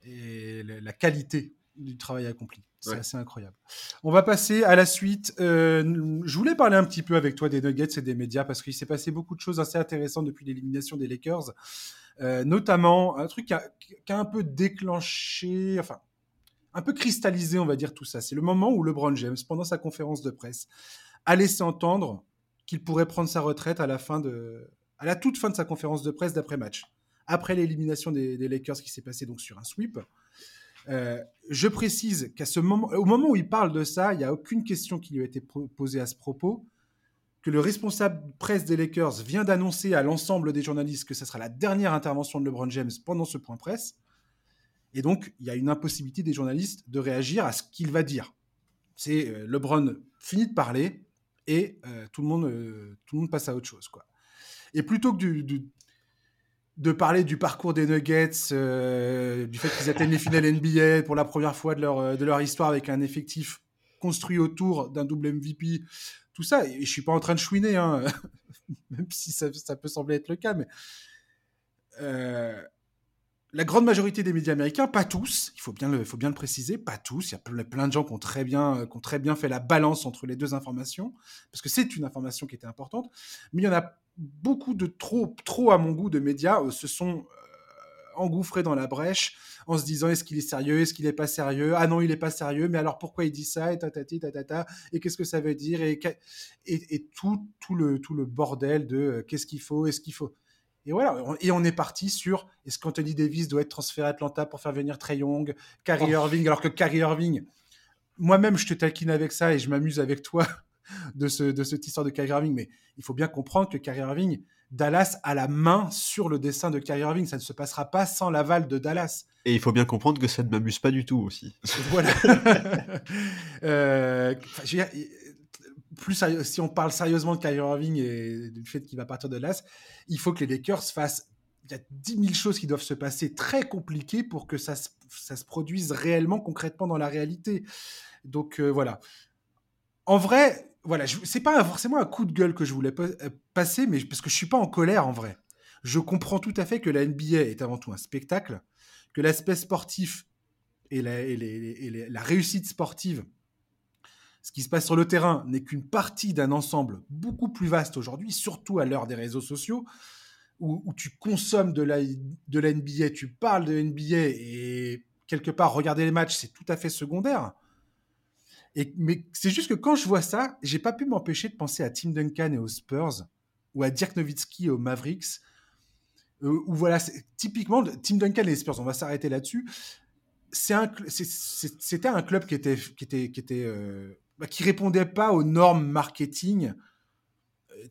et la qualité du travail accompli. C'est Ouais. assez incroyable. On va passer à la suite. Euh, je voulais parler un petit peu avec toi des Nuggets et des médias parce qu'il s'est passé beaucoup de choses assez intéressantes depuis l'élimination des Lakers. Euh, notamment un truc qui a, un peu déclenché, enfin, un peu cristallisé, on va dire, tout ça. C'est le moment où LeBron James, pendant sa conférence de presse, a laissé entendre qu'il pourrait prendre sa retraite à la fin de, à la toute fin de sa conférence de presse d'après-match, après l'élimination des, Lakers qui s'est passé donc sur un sweep. Euh, je précise qu'à ce moment, moment où il parle de ça, il n'y a aucune question qui lui a été posée à ce propos. Que le responsable presse des Lakers vient d'annoncer à l'ensemble des journalistes que ce sera la dernière intervention de LeBron James pendant ce point presse. Et donc, il y a une impossibilité des journalistes de réagir à ce qu'il va dire. C'est euh, LeBron finit de parler et euh, tout, le monde, euh, tout le monde passe à autre chose. Quoi. Et plutôt que de parler du parcours des Nuggets, du fait qu'ils atteignent les finales NBA pour la première fois de leur, de leur histoire avec un effectif construit autour d'un double MVP, tout ça, et je suis pas en train de chouiner, hein, même si ça, ça peut sembler être le cas, mais euh, la grande majorité des médias américains, pas tous, il faut bien le, faut bien le préciser, pas tous, il y a plein, de gens qui ont, très bien, qui ont très bien fait la balance entre les deux informations, parce que c'est une information qui était importante, mais il y en a beaucoup de trop, trop à mon goût de médias euh, sont engouffrés dans la brèche en se disant est-ce qu'il est sérieux, est-ce qu'il n'est pas sérieux, ah non il n'est pas sérieux, mais alors pourquoi il dit ça? Et tatati tatata et qu'est-ce que ça veut dire? Et, et, et tout, tout, le, tout le bordel de euh, qu'est-ce qu'il faut, est-ce qu'il faut? Et voilà, et on est parti sur est-ce qu'Anthony Davis doit être transféré à Atlanta pour faire venir Trey Young, Kyrie Oh. Irving, alors que Kyrie Irving, moi-même je te taquine avec ça et je m'amuse avec toi de, ce, de cette histoire de Kyrie Irving, mais il faut bien comprendre que Kyrie Irving, Dallas a la main sur le dessin de Kyrie Irving, ça ne se passera pas sans l'aval de Dallas. Et il faut bien comprendre que ça ne m'amuse pas du tout aussi. Voilà. euh, plus si on parle sérieusement de Kyrie Irving et du fait qu'il va partir de Dallas, il faut que les Lakers fassent. Il y a 10 000 choses qui doivent se passer très compliquées pour que ça se, ça se produise réellement, concrètement dans la réalité. Donc euh, voilà. En vrai, voilà, c'est pas forcément un coup de gueule que je voulais euh, passer, mais parce que je suis pas en colère en vrai. Je comprends tout à fait que la NBA est avant tout un spectacle, que l'aspect sportif et la, réussite sportive, ce qui se passe sur le terrain, n'est qu'une partie d'un ensemble beaucoup plus vaste aujourd'hui, surtout à l'heure des réseaux sociaux, où, où tu consommes de la, de la NBA, tu parles de NBA et quelque part regarder les matchs, c'est tout à fait secondaire. Mais c'est juste que quand je vois ça, j'ai pas pu m'empêcher de penser à Tim Duncan et aux Spurs, ou à Dirk Nowitzki et aux Mavericks, euh, où voilà, typiquement, Tim Duncan et les Spurs, on va s'arrêter là-dessus. C'était un club qui était, qui était, qui était, euh, bah, qui répondait pas aux normes marketing.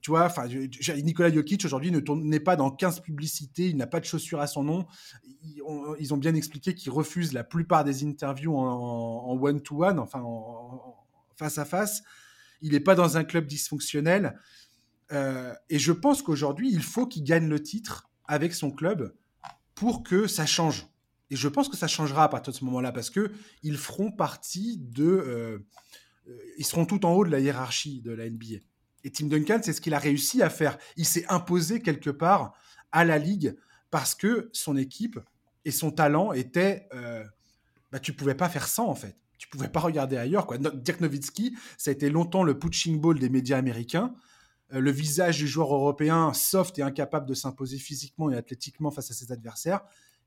Tu vois, enfin, Nikola Jokic aujourd'hui ne n'est pas dans 15 publicités, il n'a pas de chaussures à son nom. Ils ont, bien expliqué qu'il refuse la plupart des interviews en, one-to-one, enfin en, en- face à face. Il n'est pas dans un club dysfonctionnel. Euh, et je pense qu'aujourd'hui, il faut qu'il gagne le titre avec son club pour que ça change. Et je pense que ça changera à partir de ce moment-là parce que ils feront partie de, euh, euh, ils seront tout en haut de la hiérarchie de la NBA. Et Tim Duncan, c'est ce qu'il a réussi à faire. Il s'est imposé quelque part à la ligue parce que son équipe et son talent étaient, euh, bah, tu pouvais pas faire sans en fait. Tu pouvais pas regarder ailleurs. Quoi. Dirk Nowitzki, ça a été longtemps le punching ball des médias américains. Euh, le visage du joueur européen soft et incapable de s'imposer physiquement et athlétiquement face à ses adversaires.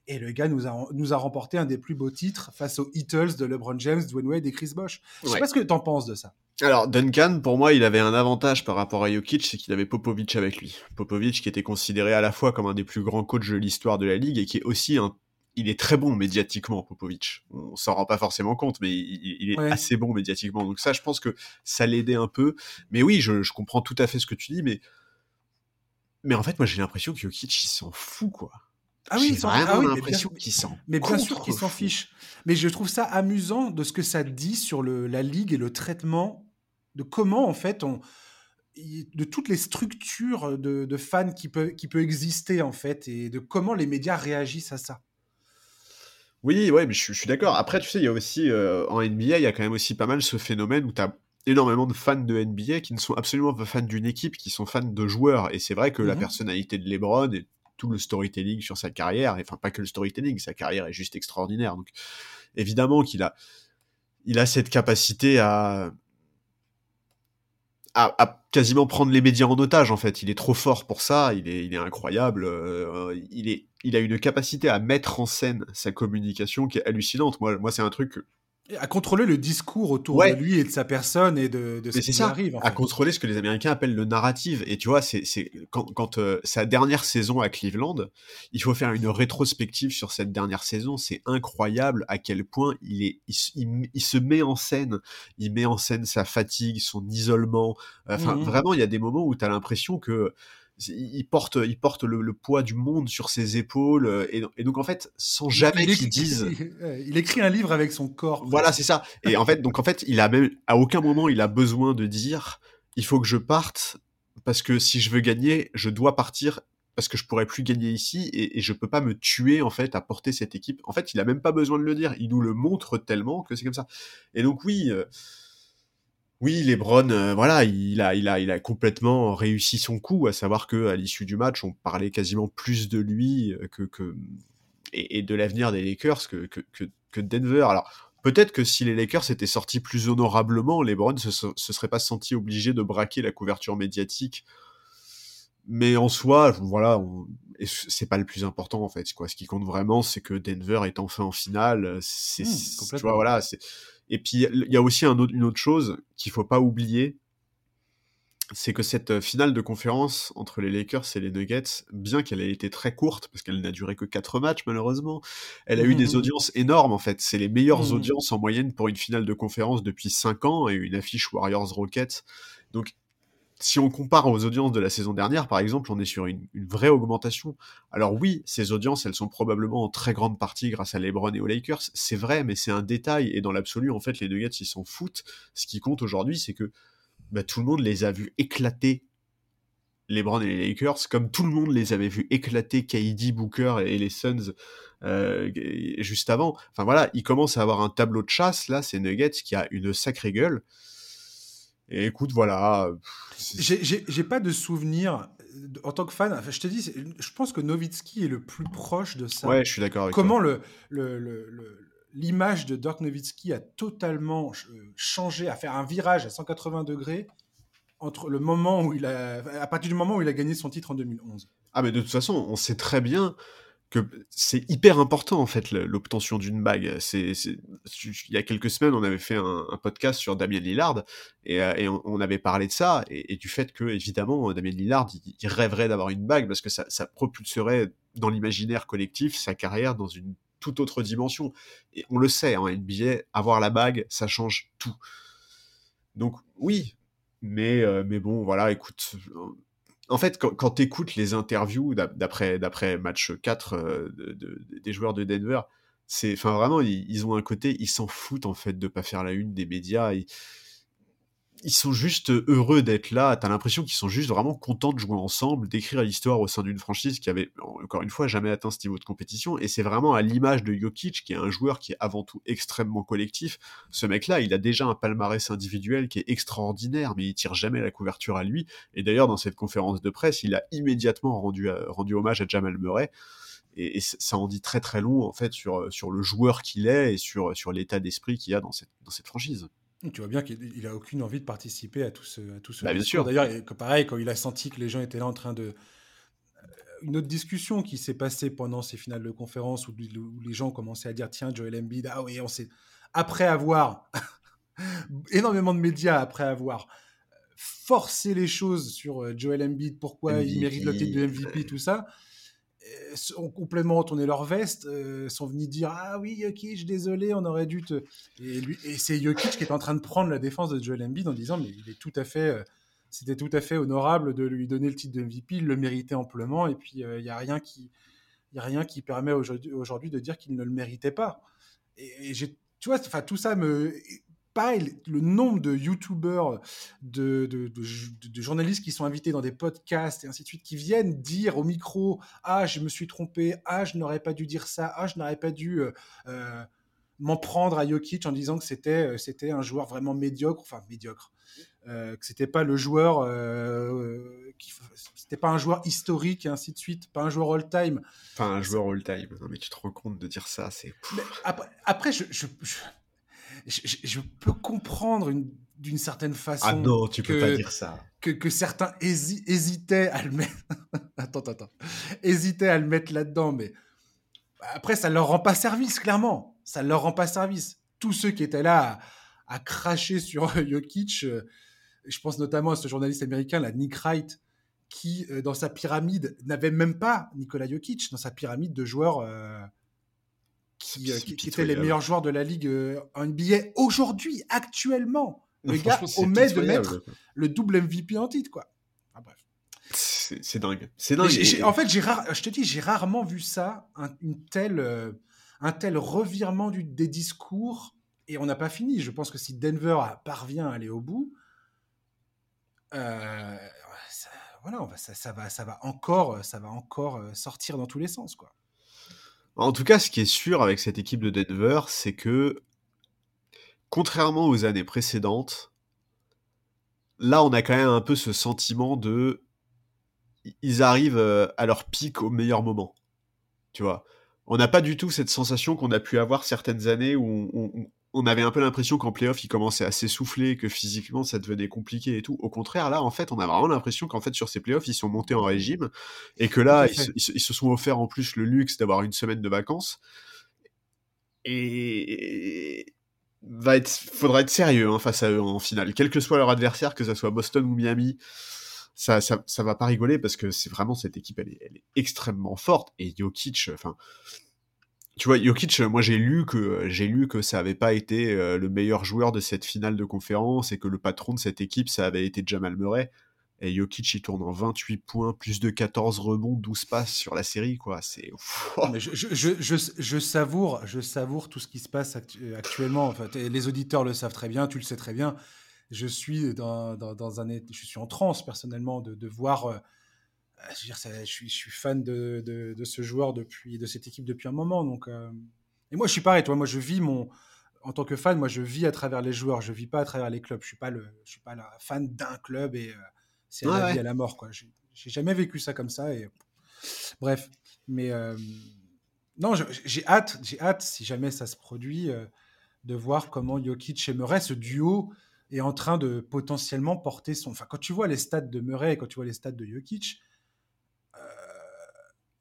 Et le gars nous a, nous a remporté un des plus beaux titres face aux Heatles de LeBron James, Dwayne Wade et Chris Bosh. Je sais pas ce que tu en penses de ça. Alors, Duncan, pour moi, il avait un avantage par rapport à Jokic, c'est qu'il avait Popovic avec lui. Popovic qui était considéré à la fois comme un des plus grands coachs de l'histoire de la ligue et qui est aussi un il est très bon médiatiquement, Popovic. On s'en rend pas forcément compte, mais il, est assez bon médiatiquement. Donc ça, je pense que ça l'aidait un peu. Mais oui, je, je, comprends tout à fait ce que tu dis, mais mais en fait, moi, j'ai l'impression que Jokic, il s'en fout, quoi. Ah oui, j'ai vraiment ah l'impression qu'il s'en Mais bien sûr qu'il s'en fiche. Mais je trouve ça amusant de ce que ça dit sur le, la ligue et le traitement de comment, en fait, on de toutes les structures de, de fans qui peut, qui peut exister, en fait, et de comment les médias réagissent à ça. Oui, ouais, mais je, suis d'accord. Après, tu sais, il y a aussi, euh, en NBA, il y a quand même aussi pas mal ce phénomène où tu as énormément de fans de NBA qui ne sont absolument pas fans d'une équipe, qui sont fans de joueurs. Et c'est vrai que la mmh personnalité de LeBron et tout le storytelling sur sa carrière, enfin pas que le storytelling, sa carrière est juste extraordinaire. Donc évidemment qu'il a, il a cette capacité à, à, quasiment prendre les médias en otage en fait. Il est trop fort pour ça, il est, il est incroyable, euh, il, est, il a une capacité à mettre en scène sa communication qui est hallucinante. Moi, moi c'est un truc à contrôler le discours autour de lui et de sa personne et de, de ce qui ça, arrive. À contrôler ce que les Américains appellent le narrative. Et tu vois, c'est quand, quand euh, sa dernière saison à Cleveland, il faut faire une rétrospective sur cette dernière saison. C'est incroyable à quel point il est, il, il, se met en scène. Il met en scène sa fatigue, son isolement. Enfin, mmh vraiment, il y a des moments où tu as l'impression que il porte, il porte le, poids du monde sur ses épaules, euh, et, donc en fait, sans jamais qu'il dise. Il écrit un livre avec son corps. Voilà, c'est ça. Et en fait, donc en fait, il a même, à aucun moment, il a besoin de dire, il faut que je parte, parce que si je veux gagner, je dois partir, parce que je pourrais plus gagner ici, et, et je peux pas me tuer, en fait, à porter cette équipe. En fait, il a même pas besoin de le dire. Il nous le montre tellement que c'est comme ça. Et donc, oui, euh, oui, LeBron, euh, voilà, il a, il a, il a complètement réussi son coup, à savoir que à l'issue du match, on parlait quasiment plus de lui euh, que, que et, de l'avenir des Lakers que, que, que, Denver. Alors peut-être que si les Lakers étaient sortis plus honorablement, LeBron se, se serait pas senti obligé de braquer la couverture médiatique. Mais en soi, voilà, c'est pas le plus important en fait. Quoi. Ce qui compte vraiment, c'est que Denver est enfin en finale. C'est, mmh, tu vois, voilà, c'est et puis il y a aussi un autre, une autre chose qu'il faut pas oublier, c'est que cette euh, finale de conférence entre les Lakers et les Nuggets, bien qu'elle ait été très courte, parce qu'elle n'a duré que 4 matchs malheureusement, elle a eu des mmh. audiences énormes en fait. C'est les meilleures mmh. audiences en moyenne pour une finale de conférence depuis 5 ans et une affiche Warriors Rockets. Donc si on compare aux audiences de la saison dernière, par exemple, on est sur une, vraie augmentation. Alors oui, ces audiences, elles sont probablement en très grande partie grâce à LeBron et aux Lakers. C'est vrai, mais c'est un détail. Et dans l'absolu, en fait, les Nuggets, ils s'en foutent. Ce qui compte aujourd'hui, c'est que bah, tout le monde les a vus éclater LeBron et les Lakers, comme tout le monde les avait vus éclater KD, Booker et les Suns euh, juste avant. Enfin voilà, ils commencent à avoir un tableau de chasse, là, c'est Nuggets qui a une sacrée gueule. Et écoute, voilà. J'ai pas de souvenir en tant que fan. Enfin, je te dis, je pense que Nowitzki est le plus proche de ça. Ouais, je suis d'accord avec Comment le, le, l'image de Dirk Nowitzki a totalement changé, à faire un virage à 180 degrés entre le moment où il a, à partir du moment où il a gagné son titre en 2011. Ah, mais de toute façon, on sait très bien que c'est hyper important en fait l'obtention d'une bague. C'est, il y a quelques semaines, on avait fait un, podcast sur Damien Lillard et, euh, on, avait parlé de ça et, du fait que évidemment Damien Lillard il, rêverait d'avoir une bague parce que ça, propulserait dans l'imaginaire collectif sa carrière dans une toute autre dimension. Et on le sait en NBA, avoir la bague, ça change tout. Donc oui, mais euh, mais bon voilà, écoute en fait, quand, quand tu écoutes les interviews d'après, match 4 euh, des joueurs de Denver, c'est, enfin vraiment, ils, ont un côté, ils s'en foutent en fait de pas faire la une des médias sont juste heureux d'être là. T'as l'impression qu'ils sont juste vraiment contents de jouer ensemble, d'écrire l'histoire au sein d'une franchise qui avait, encore une fois, jamais atteint ce niveau de compétition. Et c'est vraiment à l'image de Jokic, qui est un joueur qui est avant tout extrêmement collectif. Ce mec-là, il a déjà un palmarès individuel qui est extraordinaire, mais il tire jamais la couverture à lui. Et d'ailleurs, dans cette conférence de presse, il a immédiatement rendu, euh, rendu hommage à Jamal Murray. Et, ça en dit très très long, en fait, sur, sur le joueur qu'il est et sur, sur l'état d'esprit qu'il y a dans cette, dans cette franchise. Tu vois bien qu'il a aucune envie de participer à tout ce, à tout ce bah, bien sûr. D'ailleurs, pareil, quand il a senti que les gens étaient là en train de, une autre discussion qui s'est passée pendant ces finales de conférence où, les gens commençaient à dire tiens, Joel Embiid, ah oui, on sait. Après avoir énormément de médias, après avoir forcé les choses sur euh, Joel Embiid, pourquoi il mérite le titre de MVP, tout ça, ont complètement retourné leur veste, euh, sont venus dire Ah oui, Jokic, désolé, on aurait dû te. Et, et c'est Jokic qui est en train de prendre la défense de Joel Embiid en disant Mais il est tout à fait. Euh, c'était tout à fait honorable de lui donner le titre de MVP, il le méritait amplement, et puis il euh, n'y a rien qui. Il a rien qui permet aujourd'hui de dire qu'il ne le méritait pas. Et, j'ai, tu vois, tout ça me, le nombre de youtubeurs, de, de, journalistes qui sont invités dans des podcasts et ainsi de suite, qui viennent dire au micro Ah, je me suis trompé, ah, je n'aurais pas dû dire ça, ah, je n'aurais pas dû euh, euh, m'en prendre à Jokic en disant que c'était, euh, c'était un joueur vraiment médiocre, enfin médiocre, que c'était pas le joueur, qui, c'était pas un joueur historique et ainsi de suite, pas un joueur all-time. Pas un joueur all-time, non mais tu te rends compte de dire ça, c'est. Après, après je je, peux comprendre d'une certaine façon. Ah non, tu peux pas dire ça. Que, que certains hésitaient à le mettre. attends, attends. Hésitaient à le mettre là-dedans, mais après, ça leur rend pas service, clairement. Ça leur rend pas service. Tous ceux qui étaient là à, cracher sur Jokic, euh, je pense notamment à ce journaliste américain, là, Nick Wright, qui, euh, dans sa pyramide, n'avait même pas Nikola Jokic dans sa pyramide de joueurs. Euh, qui, euh, était les meilleurs joueurs de la ligue euh, en NBA aujourd'hui, actuellement. Le gars omet de mettre le double MVP en titre, quoi. bref. C'est dingue. C'est dingue. en fait, je te dis, j'ai rarement vu ça, un, une telle, euh, un tel revirement du, des discours. Et on n'a pas fini. Je pense que si Denver parvient à aller au bout, voilà, ça, ça, va, ça va encore, ça va encore sortir dans tous les sens, quoi. En tout cas, ce qui est sûr avec cette équipe de Denver, c'est que, contrairement aux années précédentes, là, on a quand même un peu ce sentiment de. Ils arrivent euh, à leur pic au meilleur moment. Tu vois? On n'a pas du tout cette sensation qu'on a pu avoir certaines années où on, on avait un peu l'impression qu'en playoff, il commençait à s'essouffler, que physiquement, ça devenait compliqué et tout. Au contraire, là, en fait, on a vraiment l'impression qu'en fait, sur ces playoffs, ils sont montés en régime et que là, ils se, sont offerts en plus le luxe d'avoir une semaine de vacances. Et va être, faudra être sérieux hein, face à eux en finale. Quel que soit leur adversaire, que ce soit Boston ou Miami, ça, ça, ça va pas rigoler parce que c'est vraiment cette équipe, elle est, elle est extrêmement forte. Et Jokic, enfin, tu vois, Jokic, moi j'ai lu que j'ai lu que ça avait pas été euh, le meilleur joueur de cette finale de conférence et que le patron de cette équipe ça avait été Jamal Murray. Et Jokic il tourne en 28 points, plus de 14 rebonds, 12 passes sur la série quoi. C'est. je, je, savoure, je savoure tout ce qui se passe actuellement. En les auditeurs le savent très bien, tu le sais très bien. Je suis dans, dans un, je suis en transe personnellement de, de voir. Je, je, suis, je, suis, fan de, de, ce joueur depuis, de cette équipe depuis un moment. Donc, euh, Et moi, je suis pareil. Toi, moi, je vis mon, en tant que fan, moi, je vis à travers les joueurs. Je vis pas à travers les clubs. Je suis pas le, je suis pas la fan d'un club et euh, c'est à la vie à la mort. Quoi. J'ai, jamais vécu ça comme ça. Et bref, mais euh, non, j'ai hâte, j'ai hâte si jamais ça se produit de voir comment Jokic et Murray, ce duo, est en train de potentiellement porter son. Enfin, quand tu vois les stats de Murray et quand tu vois les stats de Jokic,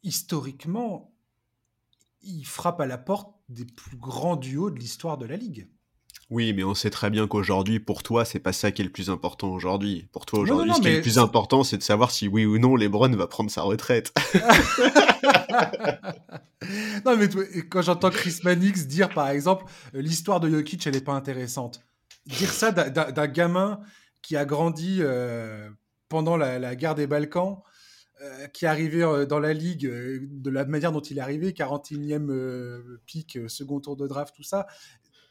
historiquement, il frappe à la porte des plus grands duos de l'histoire de la Ligue. Oui, mais on sait très bien qu'aujourd'hui, pour toi, c'est pas ça qui est le plus important aujourd'hui. Pour toi, aujourd'hui, ce qui est le plus important, c'est de savoir si oui ou non LeBron va prendre sa retraite. non, mais quand j'entends Chris Mannix dire, par exemple, euh, l'histoire de Jokic, elle n'est pas intéressante. Dire ça d'un gamin qui a grandi euh, pendant la, guerre des Balkans, euh, qui est arrivé euh, dans la ligue euh, de la manière dont il est arrivé, 41e pic, second tour de draft, tout ça.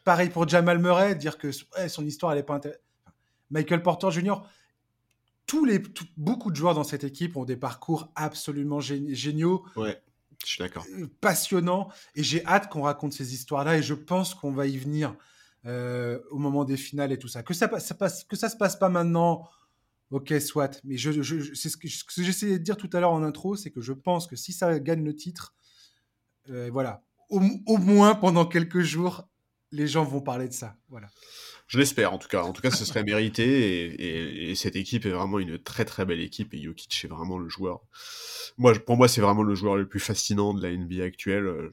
Pareil pour Jamal Murray, dire que son histoire, elle est pas intéressante. Michael Porter Jr., tous les, beaucoup de joueurs dans cette équipe ont des parcours absolument géniaux. Ouais, je suis d'accord. Passionnants. Et j'ai hâte qu'on raconte ces histoires-là. Et je pense qu'on va y venir au moment des finales et tout ça. Que ça, ça passe, que ça se passe pas maintenant Ok, soit. Mais je, c'est ce que, j'essayais de dire tout à l'heure en intro, c'est que je pense que si ça gagne le titre, euh, voilà, au, moins pendant quelques jours, les gens vont parler de ça. Voilà. Je l'espère en tout cas. En tout cas, ce serait mérité et, cette équipe est vraiment une très très belle équipe et Jokic est vraiment le joueur. Moi, pour moi, c'est vraiment le joueur le plus fascinant de la NBA actuelle.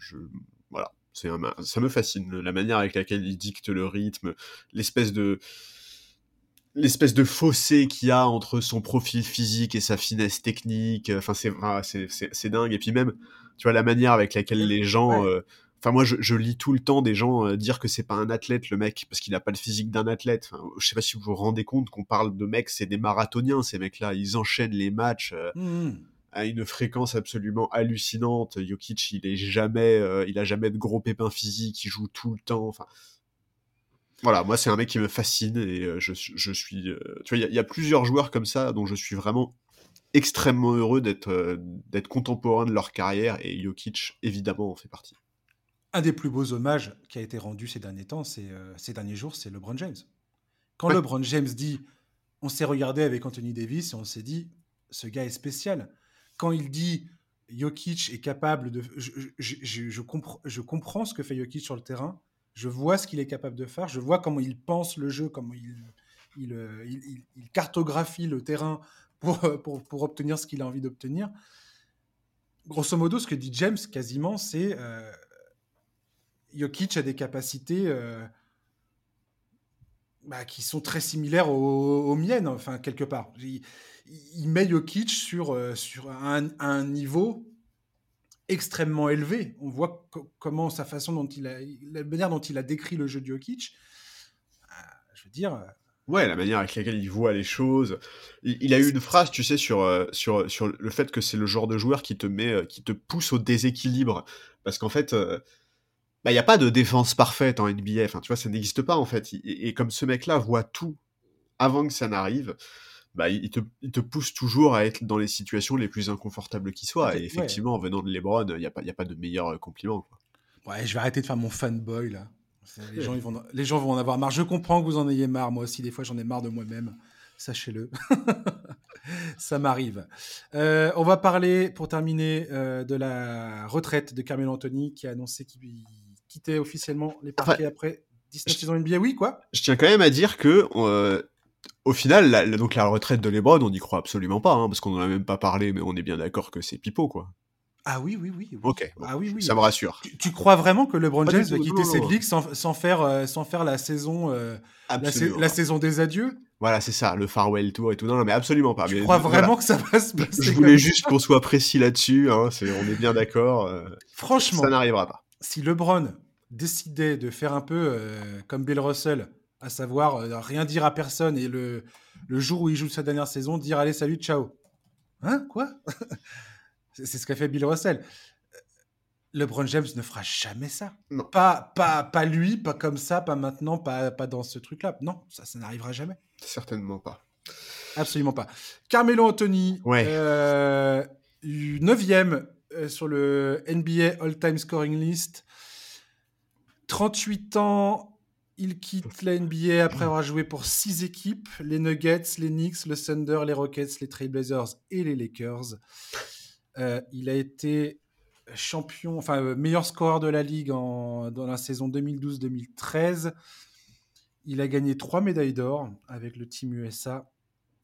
Voilà, c'est ça me fascine la manière avec laquelle il dicte le rythme, l'espèce de l'espèce de fossé qu'il y a entre son profil physique et sa finesse technique. Enfin, c'est c'est dingue. Et puis même, tu vois, la manière avec laquelle les gens euh, Enfin, moi, je, lis tout le temps des gens euh, dire que c'est pas un athlète, le mec, parce qu'il a pas le physique d'un athlète. Enfin, je sais pas si vous vous rendez compte qu'on parle de mecs, c'est des marathoniens, ces mecs-là. Ils enchaînent les matchs euh, mmh. à une fréquence absolument hallucinante. Jokic, il est jamais, euh, il a jamais de gros pépins physiques, il joue tout le temps. Enfin, voilà, moi, c'est un mec qui me fascine et je, je, suis. tu vois, il y, a plusieurs joueurs comme ça dont je suis vraiment extrêmement heureux d'être d'être contemporain de leur carrière et Jokic, évidemment, en fait partie un des plus beaux hommages qui a été rendu ces derniers temps, euh, ces derniers jours, c'est LeBron James. Quand LeBron James dit, on s'est regardé avec Anthony Davis et on s'est dit, ce gars est spécial. Quand il dit, Jokic est capable de, je, je, comprends, je comprends ce que fait Jokic sur le terrain. Je vois ce qu'il est capable de faire. Je vois comment il pense le jeu, comment il, euh, cartographie le terrain pour, pour, pour obtenir ce qu'il a envie d'obtenir. Grosso modo, ce que dit James quasiment, c'est euh, Jokic a des capacités euh, bah, qui sont très similaires aux, miennes, enfin, quelque part. Il, met Jokic sur, euh, sur un, niveau extrêmement élevé. On voit comment sa façon dont il a, la manière dont il a décrit le jeu de Jokic, euh, je veux dire. Ouais, la manière avec laquelle il voit les choses. Il, a eu une phrase, tu sais, sur, sur, sur le fait que c'est le genre de joueur qui te met, qui te pousse au déséquilibre. Parce qu'en fait, bah, il n'y a pas de défense parfaite en NBA. Enfin, tu vois, ça n'existe pas, en fait. Et, comme ce mec-là voit tout avant que ça n'arrive, bah, il, te, il, te, pousse toujours à être dans les situations les plus inconfortables qui soient. Et effectivement, venant de LeBron, il n'y a, pas, a pas de meilleur euh, compliment. Quoi. Ouais, je vais arrêter de faire mon fanboy, là. Les gens, ils vont, les gens vont en avoir marre. Je comprends que vous en ayez marre. Moi aussi, des fois, j'en ai marre de moi-même. Sachez-le. ça m'arrive. Euh, on va parler, pour terminer, euh, de la retraite de Carmelo Anthony qui a annoncé qu'il quitter officiellement les parquets après 19 saisons NBA, oui, quoi? Je tiens quand même à dire que, euh, au final, la, donc la retraite de LeBron, on n'y croit absolument pas, hein, parce qu'on en a même pas parlé, mais on est bien d'accord que c'est pipeau, quoi. Ah oui, oui, oui. Ok, ah, oui, oui. ça me rassure. Tu, crois vraiment que LeBron James va quitter cette ligue sans, sans, faire, euh, sans faire la saison, euh, la, saison des adieux? Voilà, c'est ça, le farewell tour et tout. Non, non mais absolument pas. Tu crois vraiment que ça va se passer Je voulais juste qu'on soit précis là-dessus. Hein, on est bien d'accord. Franchement, ça n'arrivera pas. Si LeBron décidait de faire un peu euh, comme Bill Russell, à savoir euh, rien dire à personne et le, le jour où il joue sa dernière saison, dire allez, salut, ciao. Hein Quoi? C'est ce qu'a fait Bill Russell. Euh, LeBron James ne fera jamais ça. Non. Pas, pas, pas lui, pas comme ça, pas maintenant, pas, pas dans ce truc-là. Non, ça, ça n'arrivera jamais. Certainement pas. Absolument pas. Carmelo Anthony, ouais. euh, 9e sur le NBA All-Time Scoring List. 38 ans, il quitte la NBA après avoir joué pour six équipes les Nuggets, les Knicks, le Thunder, les Rockets, les Trailblazers et les Lakers. Euh, il a été champion, enfin euh, meilleur scoreur de la ligue dans la saison 2012-2013. Il a gagné trois médailles d'or avec le Team USA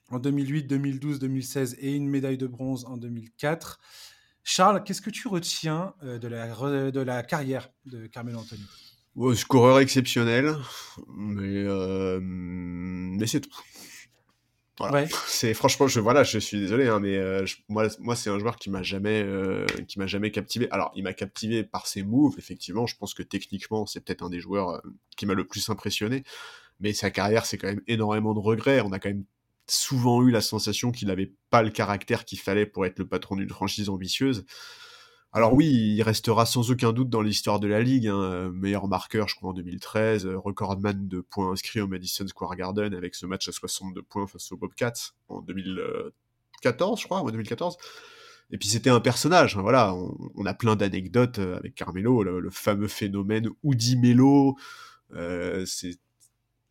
en 2008, 2012, 2016 et une médaille de bronze en 2004. Charles, qu'est-ce que tu retiens euh, de la, de la carrière de Carmelo Anthony? Scoreur exceptionnel, mais, euh, mais c'est tout. Voilà. C'est franchement, je voilà, je suis désolé, hein, mais euh, moi, moi, c'est un joueur qui m'a jamais, euh, qui m'a jamais captivé. Alors, il m'a captivé par ses moves, effectivement. Je pense que techniquement, c'est peut-être un des joueurs qui m'a le plus impressionné. Mais sa carrière, c'est quand même énormément de regrets. On a quand même souvent eu la sensation qu'il n'avait pas le caractère qu'il fallait pour être le patron d'une franchise ambitieuse. Alors oui, il restera sans aucun doute dans l'histoire de la Ligue, hein, euh, meilleur marqueur je crois en 2013, euh, recordman de points inscrits au Madison Square Garden avec ce match à 62 points face aux Bobcats en 2014 je crois, en 2014. Et puis c'était un personnage, hein, voilà, on, a plein d'anecdotes euh, avec Carmelo, le, fameux phénomène Oudi Melo,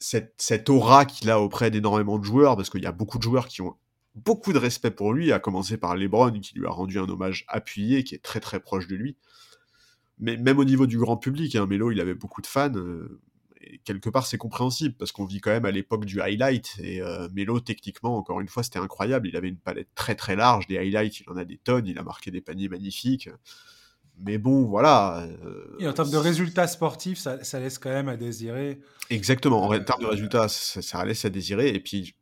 cette aura qu'il a auprès d'énormément de joueurs, parce qu'il y a beaucoup de joueurs qui ont beaucoup de respect pour lui, à commencer par LeBron, qui lui a rendu un hommage appuyé, qui est très très proche de lui. Mais même au niveau du grand public, hein, Melo, il avait beaucoup de fans. Euh, et quelque part, c'est compréhensible parce qu'on vit quand même à l'époque du highlight. Et euh, Melo, techniquement, encore une fois, c'était incroyable. Il avait une palette très très large. Des highlights, il en a des tonnes. Il a marqué des paniers magnifiques. Mais bon, voilà. Euh, et en termes de résultats sportifs, ça, ça, laisse quand même à désirer. Exactement. En termes de résultats, ça, ça laisse à désirer. Et puis,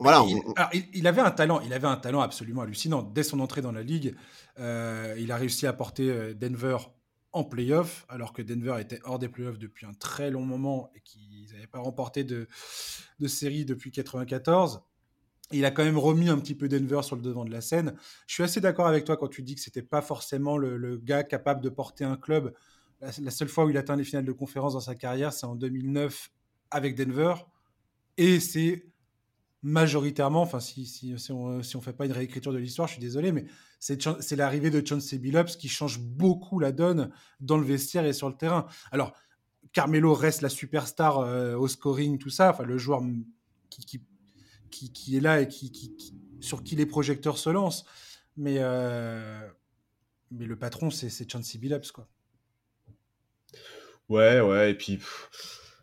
voilà. Il, avait un talent, il avait un talent absolument hallucinant. Dès son entrée dans la ligue, euh, il a réussi à porter Denver en playoff, alors que Denver était hors des playoffs depuis un très long moment et qu'ils n'avaient pas remporté de, de série depuis 94. Il a quand même remis un petit peu Denver sur le devant de la scène. Je suis assez d'accord avec toi quand tu dis que c'était pas forcément le, gars capable de porter un club. La, seule fois où il atteint les finales de conférence dans sa carrière, c'est en 2009 avec Denver. Et c'est majoritairement, enfin si, on ne fait pas une réécriture de l'histoire, je suis désolé, mais c'est l'arrivée de Chauncey Billups qui change beaucoup la donne dans le vestiaire et sur le terrain. Alors, Carmelo reste la superstar euh, au scoring, tout ça, enfin le joueur qui, est là et sur qui les projecteurs se lancent. Mais, euh, le patron, c'est Chauncey Billups, quoi. Ouais, ouais, et puis...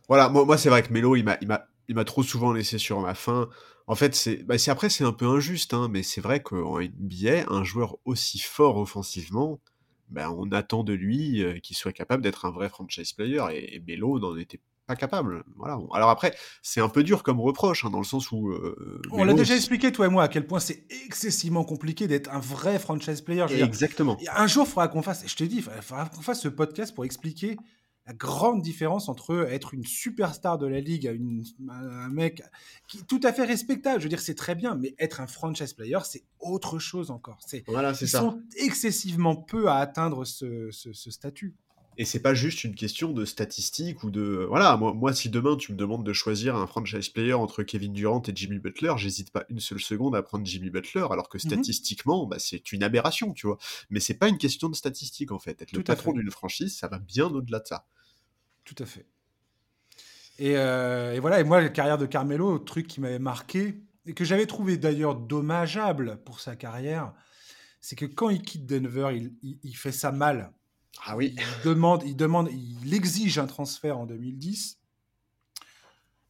voilà, moi c'est vrai que Melo, il m'a trop souvent laissé sur ma faim. En fait, c'est bah, après, c'est un peu injuste, hein, mais c'est vrai qu'en NBA, un joueur aussi fort offensivement, bah, on attend de lui euh, qu'il soit capable d'être un vrai franchise player, et, Melo n'en était pas capable. Voilà. Alors après, c'est un peu dur comme reproche, hein, dans le sens où... Euh, on l'a déjà expliqué, toi et moi, à quel point c'est excessivement compliqué d'être un vrai franchise player. Exactement. un jour, il faudra qu'on fasse, je te dis, il faudra qu'on fasse ce podcast pour expliquer la grande différence entre être une superstar de la ligue, une, un mec qui est tout à fait respectable, je veux dire, c'est très bien, mais être un franchise player, c'est autre chose encore. C'est, voilà, c'est ils ça. sont excessivement peu à atteindre ce, ce, statut. Et c'est pas juste une question de statistiques ou de. Voilà, moi, moi, si demain tu me demandes de choisir un franchise player entre Kevin Durant et Jimmy Butler, j'hésite pas une seule seconde à prendre Jimmy Butler, alors que mhm. statistiquement, bah, c'est une aberration, tu vois. Mais c'est pas une question de statistiques, en fait. Être le patron d'une franchise, ça va bien au-delà de ça. Tout à fait. Euh, et, voilà, et moi, la carrière de Carmelo, truc qui m'avait marqué, et que j'avais trouvé d'ailleurs dommageable pour sa carrière, c'est que quand il quitte Denver, il, fait ça mal. Ah oui. Il demande, il demande, il exige un transfert en 2010,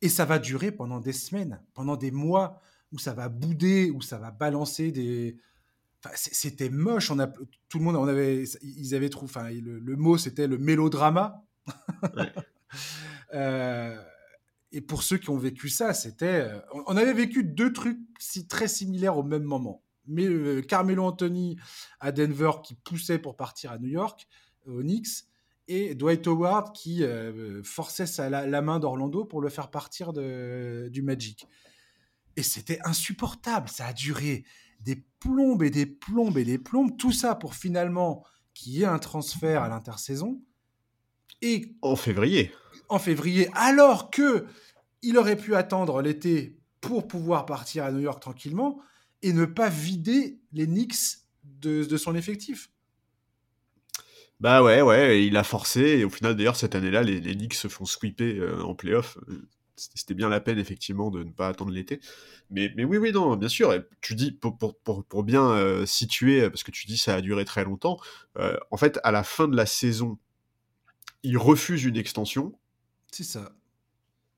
et ça va durer pendant des semaines, pendant des mois, où ça va bouder, où ça va balancer des. Enfin, c'était moche. On a tout le monde, on avait, ils avaient trouvé. Enfin, le, le mot c'était le mélodrama. Euh, et pour ceux qui ont vécu ça, c'était. Euh, on avait vécu deux trucs si, très similaires au même moment. Mais euh, Carmelo Anthony à Denver qui poussait pour partir à New York, au Knicks, et Dwight Howard qui forçait la, main d'Orlando pour le faire partir du Magic. Et c'était insupportable. Ça a duré des plombes et des plombes et des plombes. Tout ça pour finalement qu'il y ait un transfert à l'intersaison et en février. En février, alors que il aurait pu attendre l'été pour pouvoir partir à New York tranquillement et ne pas vider les Knicks de, son effectif. Bah ouais, ouais, il a forcé, et au final, d'ailleurs, cette année-là, les, Knicks se font sweeper euh, en playoff. C'était bien la peine, effectivement, de ne pas attendre l'été. Mais, mais oui, oui, non, bien sûr. Et tu dis, pour, pour, pour, bien euh, situer, parce que tu dis ça a duré très longtemps, euh, en fait, à la fin de la saison il refuse une extension. C'est ça.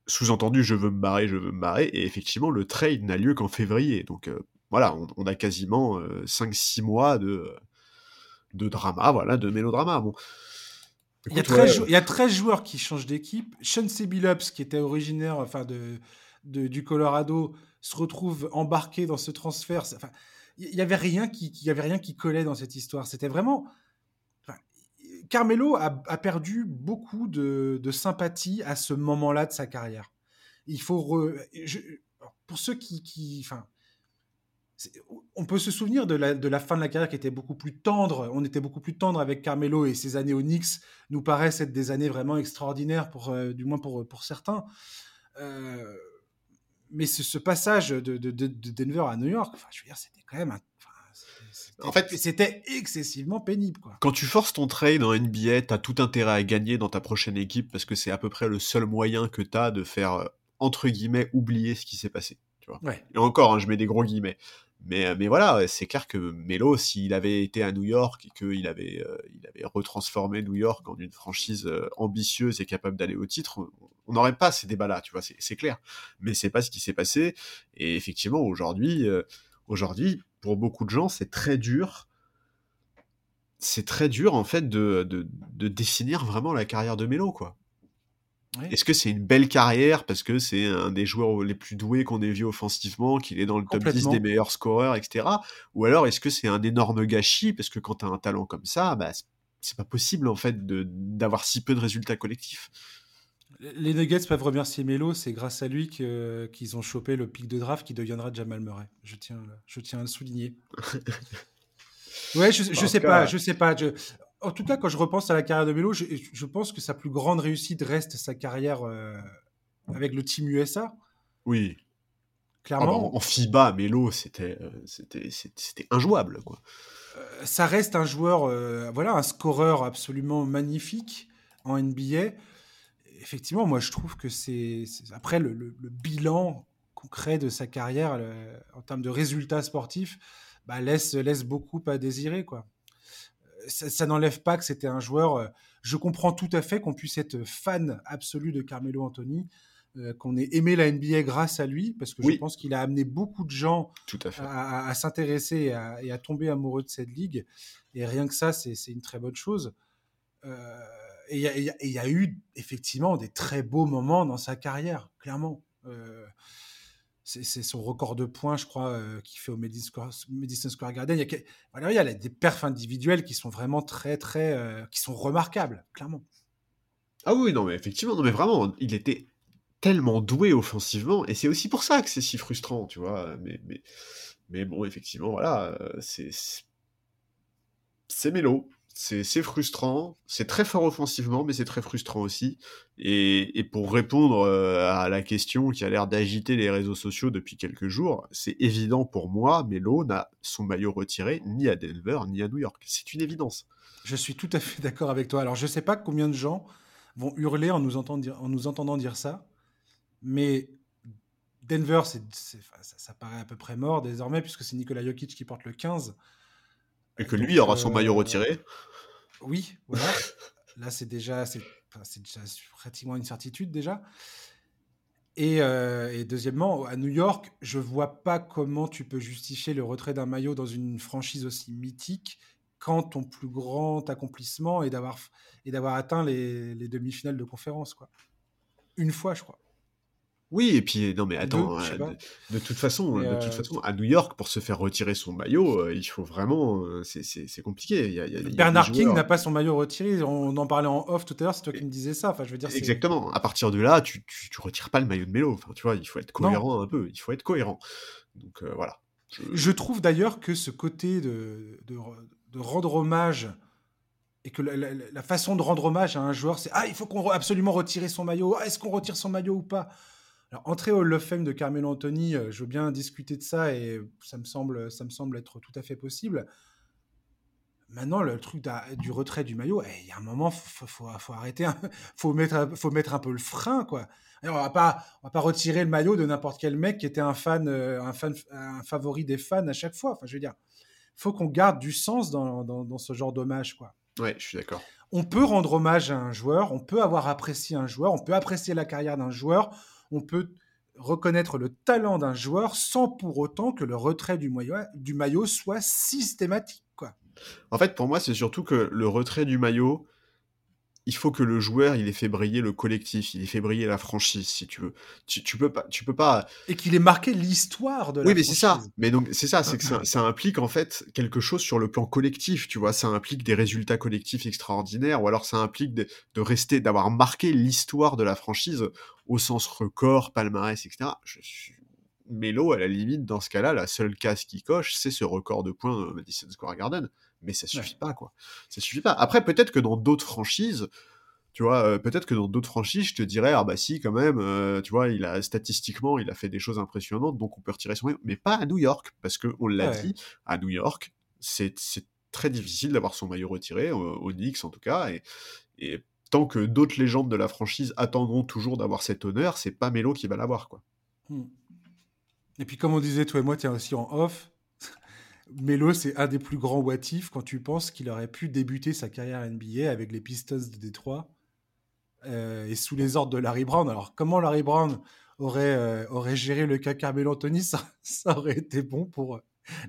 Sous-entendu, je veux me barrer, je veux me barrer. Et effectivement, le trade n'a lieu qu'en février. Donc euh, voilà, on, a quasiment 5-6 euh, mois de, de drama, voilà, de mélodrama. Bon. il, y a 13 il y a 13 joueurs qui changent d'équipe. Sean Billups, qui était originaire enfin, de, du Colorado, se retrouve embarqué dans ce transfert. Enfin, il n'y avait, rien qui, y avait rien qui collait dans cette histoire. C'était vraiment Carmelo a, perdu beaucoup de, sympathie à ce moment-là de sa carrière. Il faut pour ceux qui, enfin, on peut se souvenir de la, fin de la carrière qui était beaucoup plus tendre. On était beaucoup plus tendre avec Carmelo et ses années au Knicks nous paraissent être des années vraiment extraordinaires pour, euh, du moins pour, certains. Euh, mais ce, passage de, Denver à New York, enfin, je veux dire, c'était quand même un en fait, c'était excessivement pénible. Quoi. Quand tu forces ton trade en NBA, tu as tout intérêt à gagner dans ta prochaine équipe parce que c'est à peu près le seul moyen que tu as de faire, euh, entre guillemets, oublier ce qui s'est passé. Tu vois. Et encore, hein, je mets des gros guillemets. Mais, euh, mais voilà, c'est clair que Melo, s'il avait été à New York et qu'il avait, euh, il avait retransformé New York en une franchise ambitieuse et capable d'aller au titre, on n'aurait pas ces débats-là, tu vois, c'est clair. Mais c'est pas ce qui s'est passé. Et effectivement, aujourd'hui, euh, aujourd'hui, pour beaucoup de gens, c'est très dur. C'est très dur, en fait, de, de, de, définir vraiment la carrière de Melo, quoi. Est-ce que c'est une belle carrière parce que c'est un des joueurs les plus doués qu'on ait vu offensivement, qu'il est dans le top 10 des meilleurs scoreurs, etc. Ou alors est-ce que c'est un énorme gâchis parce que quand tu as un talent comme ça, bah, c'est pas possible en fait d'avoir si peu de résultats collectifs? Les Nuggets peuvent remercier Melo, c'est grâce à lui qu'ils ont chopé le pic de draft qui deviendra Jamal Murray. Je tiens, je tiens à le souligner. ouais, je, je sais pas, je sais pas. Je, en tout cas, quand je repense à la carrière de Melo, je, pense que sa plus grande réussite reste sa carrière euh, avec le Team USA. Oui. Clairement. Ah bah, en, FIBA, Melo, c'était euh, c'était injouable. Quoi. Euh, ça reste un joueur, voilà, un scoreur absolument magnifique en NBA. Effectivement, moi, je trouve que c'est. Après, le, bilan concret de sa carrière en termes de résultats sportifs bah, laisse, laisse beaucoup à désirer. quoi ça, n'enlève pas que c'était un joueur. Euh, je comprends tout à fait qu'on puisse être fan absolu de Carmelo Anthony, euh, qu'on ait aimé la NBA grâce à lui, parce que je pense qu'il a amené beaucoup de gens à, s'intéresser et, à, tomber amoureux de cette ligue. Et rien que ça, c'est une très bonne chose. Euh, et il y, a eu effectivement des très beaux moments dans sa carrière, clairement c'est son record de points, je crois, euh, qu'il fait au Madison Square, Garden. Il y, a, voilà, il y a des perfs individuels qui sont vraiment très, très, euh, qui sont remarquables, clairement. Ah oui, non, mais effectivement, non, mais vraiment, il était tellement doué offensivement, et c'est aussi pour ça que c'est si frustrant, tu vois. Mais, mais, mais bon, effectivement, voilà, euh, c'est c'est Mélo c'est frustrant, c'est très fort offensivement, mais c'est très frustrant aussi. Et, pour répondre euh, à la question qui a l'air d'agiter les réseaux sociaux depuis quelques jours, c'est évident pour moi, Melo n'a son maillot retiré ni à Denver ni à New York. C'est une évidence. Je suis tout à fait d'accord avec toi. Alors je ne sais pas combien de gens vont hurler en nous, entendant dire, ça, mais Denver, ça, ça, paraît à peu près mort désormais, puisque c'est Nikola Jokic qui porte le 15. Et que lui aura son maillot euh, retiré. Oui, voilà. Là, c'est déjà, c'est, déjà pratiquement une certitude déjà. Euh, et, deuxièmement, à New York, je vois pas comment tu peux justifier le retrait d'un maillot dans une franchise aussi mythique quand ton plus grand accomplissement est d'avoir, et d'avoir atteint les, les demi-finales de conférence. Quoi. Une fois, je crois. Oui, et puis non mais attends, euh, de, toute façon, de toute euh, façon, à New York, pour se faire retirer son maillot, euh, il faut vraiment, c'est compliqué. Il y a, Bernard King n'a pas son maillot retiré. On en parlait en off tout à l'heure. C'est toi qui me disais ça. Enfin, je veux dire. Exactement. À partir de là, tu, tu, retires pas le maillot de Mélo. Enfin, tu vois, il faut être cohérent un peu. Il faut être cohérent. Donc voilà. Je... trouve d'ailleurs que ce côté de, de, rendre hommage et que la, façon de rendre hommage à un joueur, c'est ah il faut qu'on absolument retirer son maillot. Ah, est-ce qu'on retire son maillot ou pas? Alors, entrer au of Fame de Carmelo Anthony, euh, je veux bien discuter de ça et ça me semble, ça me semble être tout à fait possible. Maintenant, le truc du retrait du maillot, eh, il y a un moment, faut, faut, faut arrêter, il faut mettre, faut mettre un peu le frein, quoi. on va pas, on va pas retirer le maillot de n'importe quel mec qui était un fan, euh, un fan, un favori des fans à chaque fois. Enfin, je veux dire, faut qu'on garde du sens dans, dans, ce genre d'hommage, quoi. Ouais, je suis d'accord. On peut rendre hommage à un joueur, on peut avoir apprécié un joueur, on peut apprécier la carrière d'un joueur, on peut reconnaître le talent d'un joueur sans pour autant que le retrait du maillot, soit systématique. En fait, pour moi, c'est surtout que le retrait du maillot, il faut que le joueur il ait fait briller le collectif, il ait fait briller la franchise si tu veux. Tu, tu peux pas, tu peux pas. Et qu'il ait marqué l'histoire de la. Oui, mais c'est ça. Mais donc c'est ça, c'est que ça, implique en fait quelque chose sur le plan collectif, tu vois. Ça implique des résultats collectifs extraordinaires, ou alors ça implique de, rester, d'avoir marqué l'histoire de la franchise au sens record, palmarès, etc. Je suis Melo, à la limite, dans ce cas-là, la seule case qui coche, c'est ce record de points Madison Square Garden mais ça suffit pas quoi. Ça suffit pas. Après peut-être que dans d'autres franchises, tu vois, euh, peut-être que dans d'autres franchises, je te dirais ah bah si quand même, euh, tu vois, il a statistiquement, il a fait des choses impressionnantes, donc on peut retirer son maillot, mais pas à New York parce que on l'a dit, à New York, c'est très difficile d'avoir son maillot retiré au, Knicks en tout cas et, et tant que d'autres légendes de la franchise attendront toujours d'avoir cet honneur, c'est pas Melo qui va l'avoir quoi. Hmm. Et puis comme on disait toi et moi, tiens aussi en off, Melo, c'est un des plus grands what quand tu penses qu'il aurait pu débuter sa carrière NBA avec les Pistons de Détroit et sous les ordres de Larry Brown. Alors, comment Larry Brown aurait, aurait géré le cas Carmelo Anthony, ça, ça, aurait été bon pour.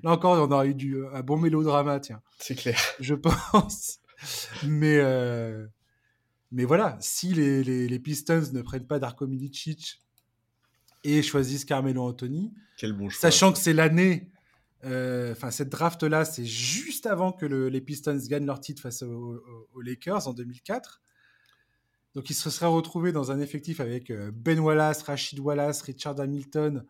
Là encore, on aurait eu du, un bon mélodrama, tiens. C'est clair. Je pense. Mais, mais voilà, si les, les, Pistons ne prennent pas Darko Milicic et choisissent Carmelo Anthony, Quel bon choix, sachant que c'est l'année euh, enfin, cette draft-là, c'est juste avant que les Pistons gagnent leur titre face aux, Lakers en 2004. Donc, ils se seraient retrouvés dans un effectif avec euh, Ben Wallace, Rachid Wallace, Richard Hamilton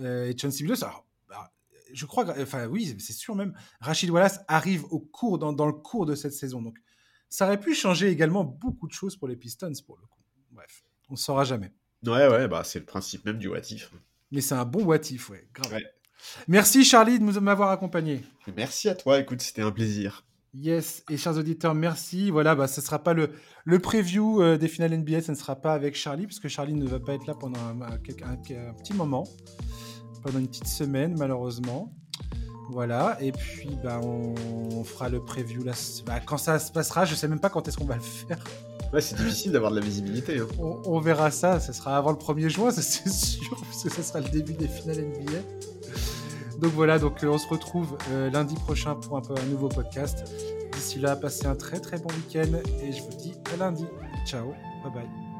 euh, et Chauncey Billups. Alors, bah, je crois, enfin oui, c'est sûr même, Rachid Wallace arrive au cours, dans, dans, le cours de cette saison. Donc, ça aurait pu changer également beaucoup de choses pour les Pistons, pour le coup. Bref, on ne saura jamais. Ouais, ouais, bah, c'est le principe même du what Mais c'est un bon what ouais, grave. Ouais. Merci Charlie de m'avoir accompagné. Merci à toi, écoute, c'était un plaisir. Yes, et chers auditeurs, merci. Voilà, bah, ce ne sera pas le, le preview euh, des finales NBA, ce ne sera pas avec Charlie, parce que Charlie ne va pas être là pendant un, petit moment, pendant une petite semaine, malheureusement. Voilà, et puis bah, on, fera le preview là, bah, quand ça se passera. Je sais même pas quand est-ce qu'on va le faire. Ouais, c'est difficile d'avoir de la visibilité. Hein. On, verra ça, ce sera avant le 1er juin, c'est sûr, parce que ce sera le début des finales NBA. Donc voilà, donc euh, on se retrouve euh, lundi prochain pour un, un nouveau podcast. D'ici là, passez un très très bon week-end et je vous dis à lundi. Ciao, bye bye.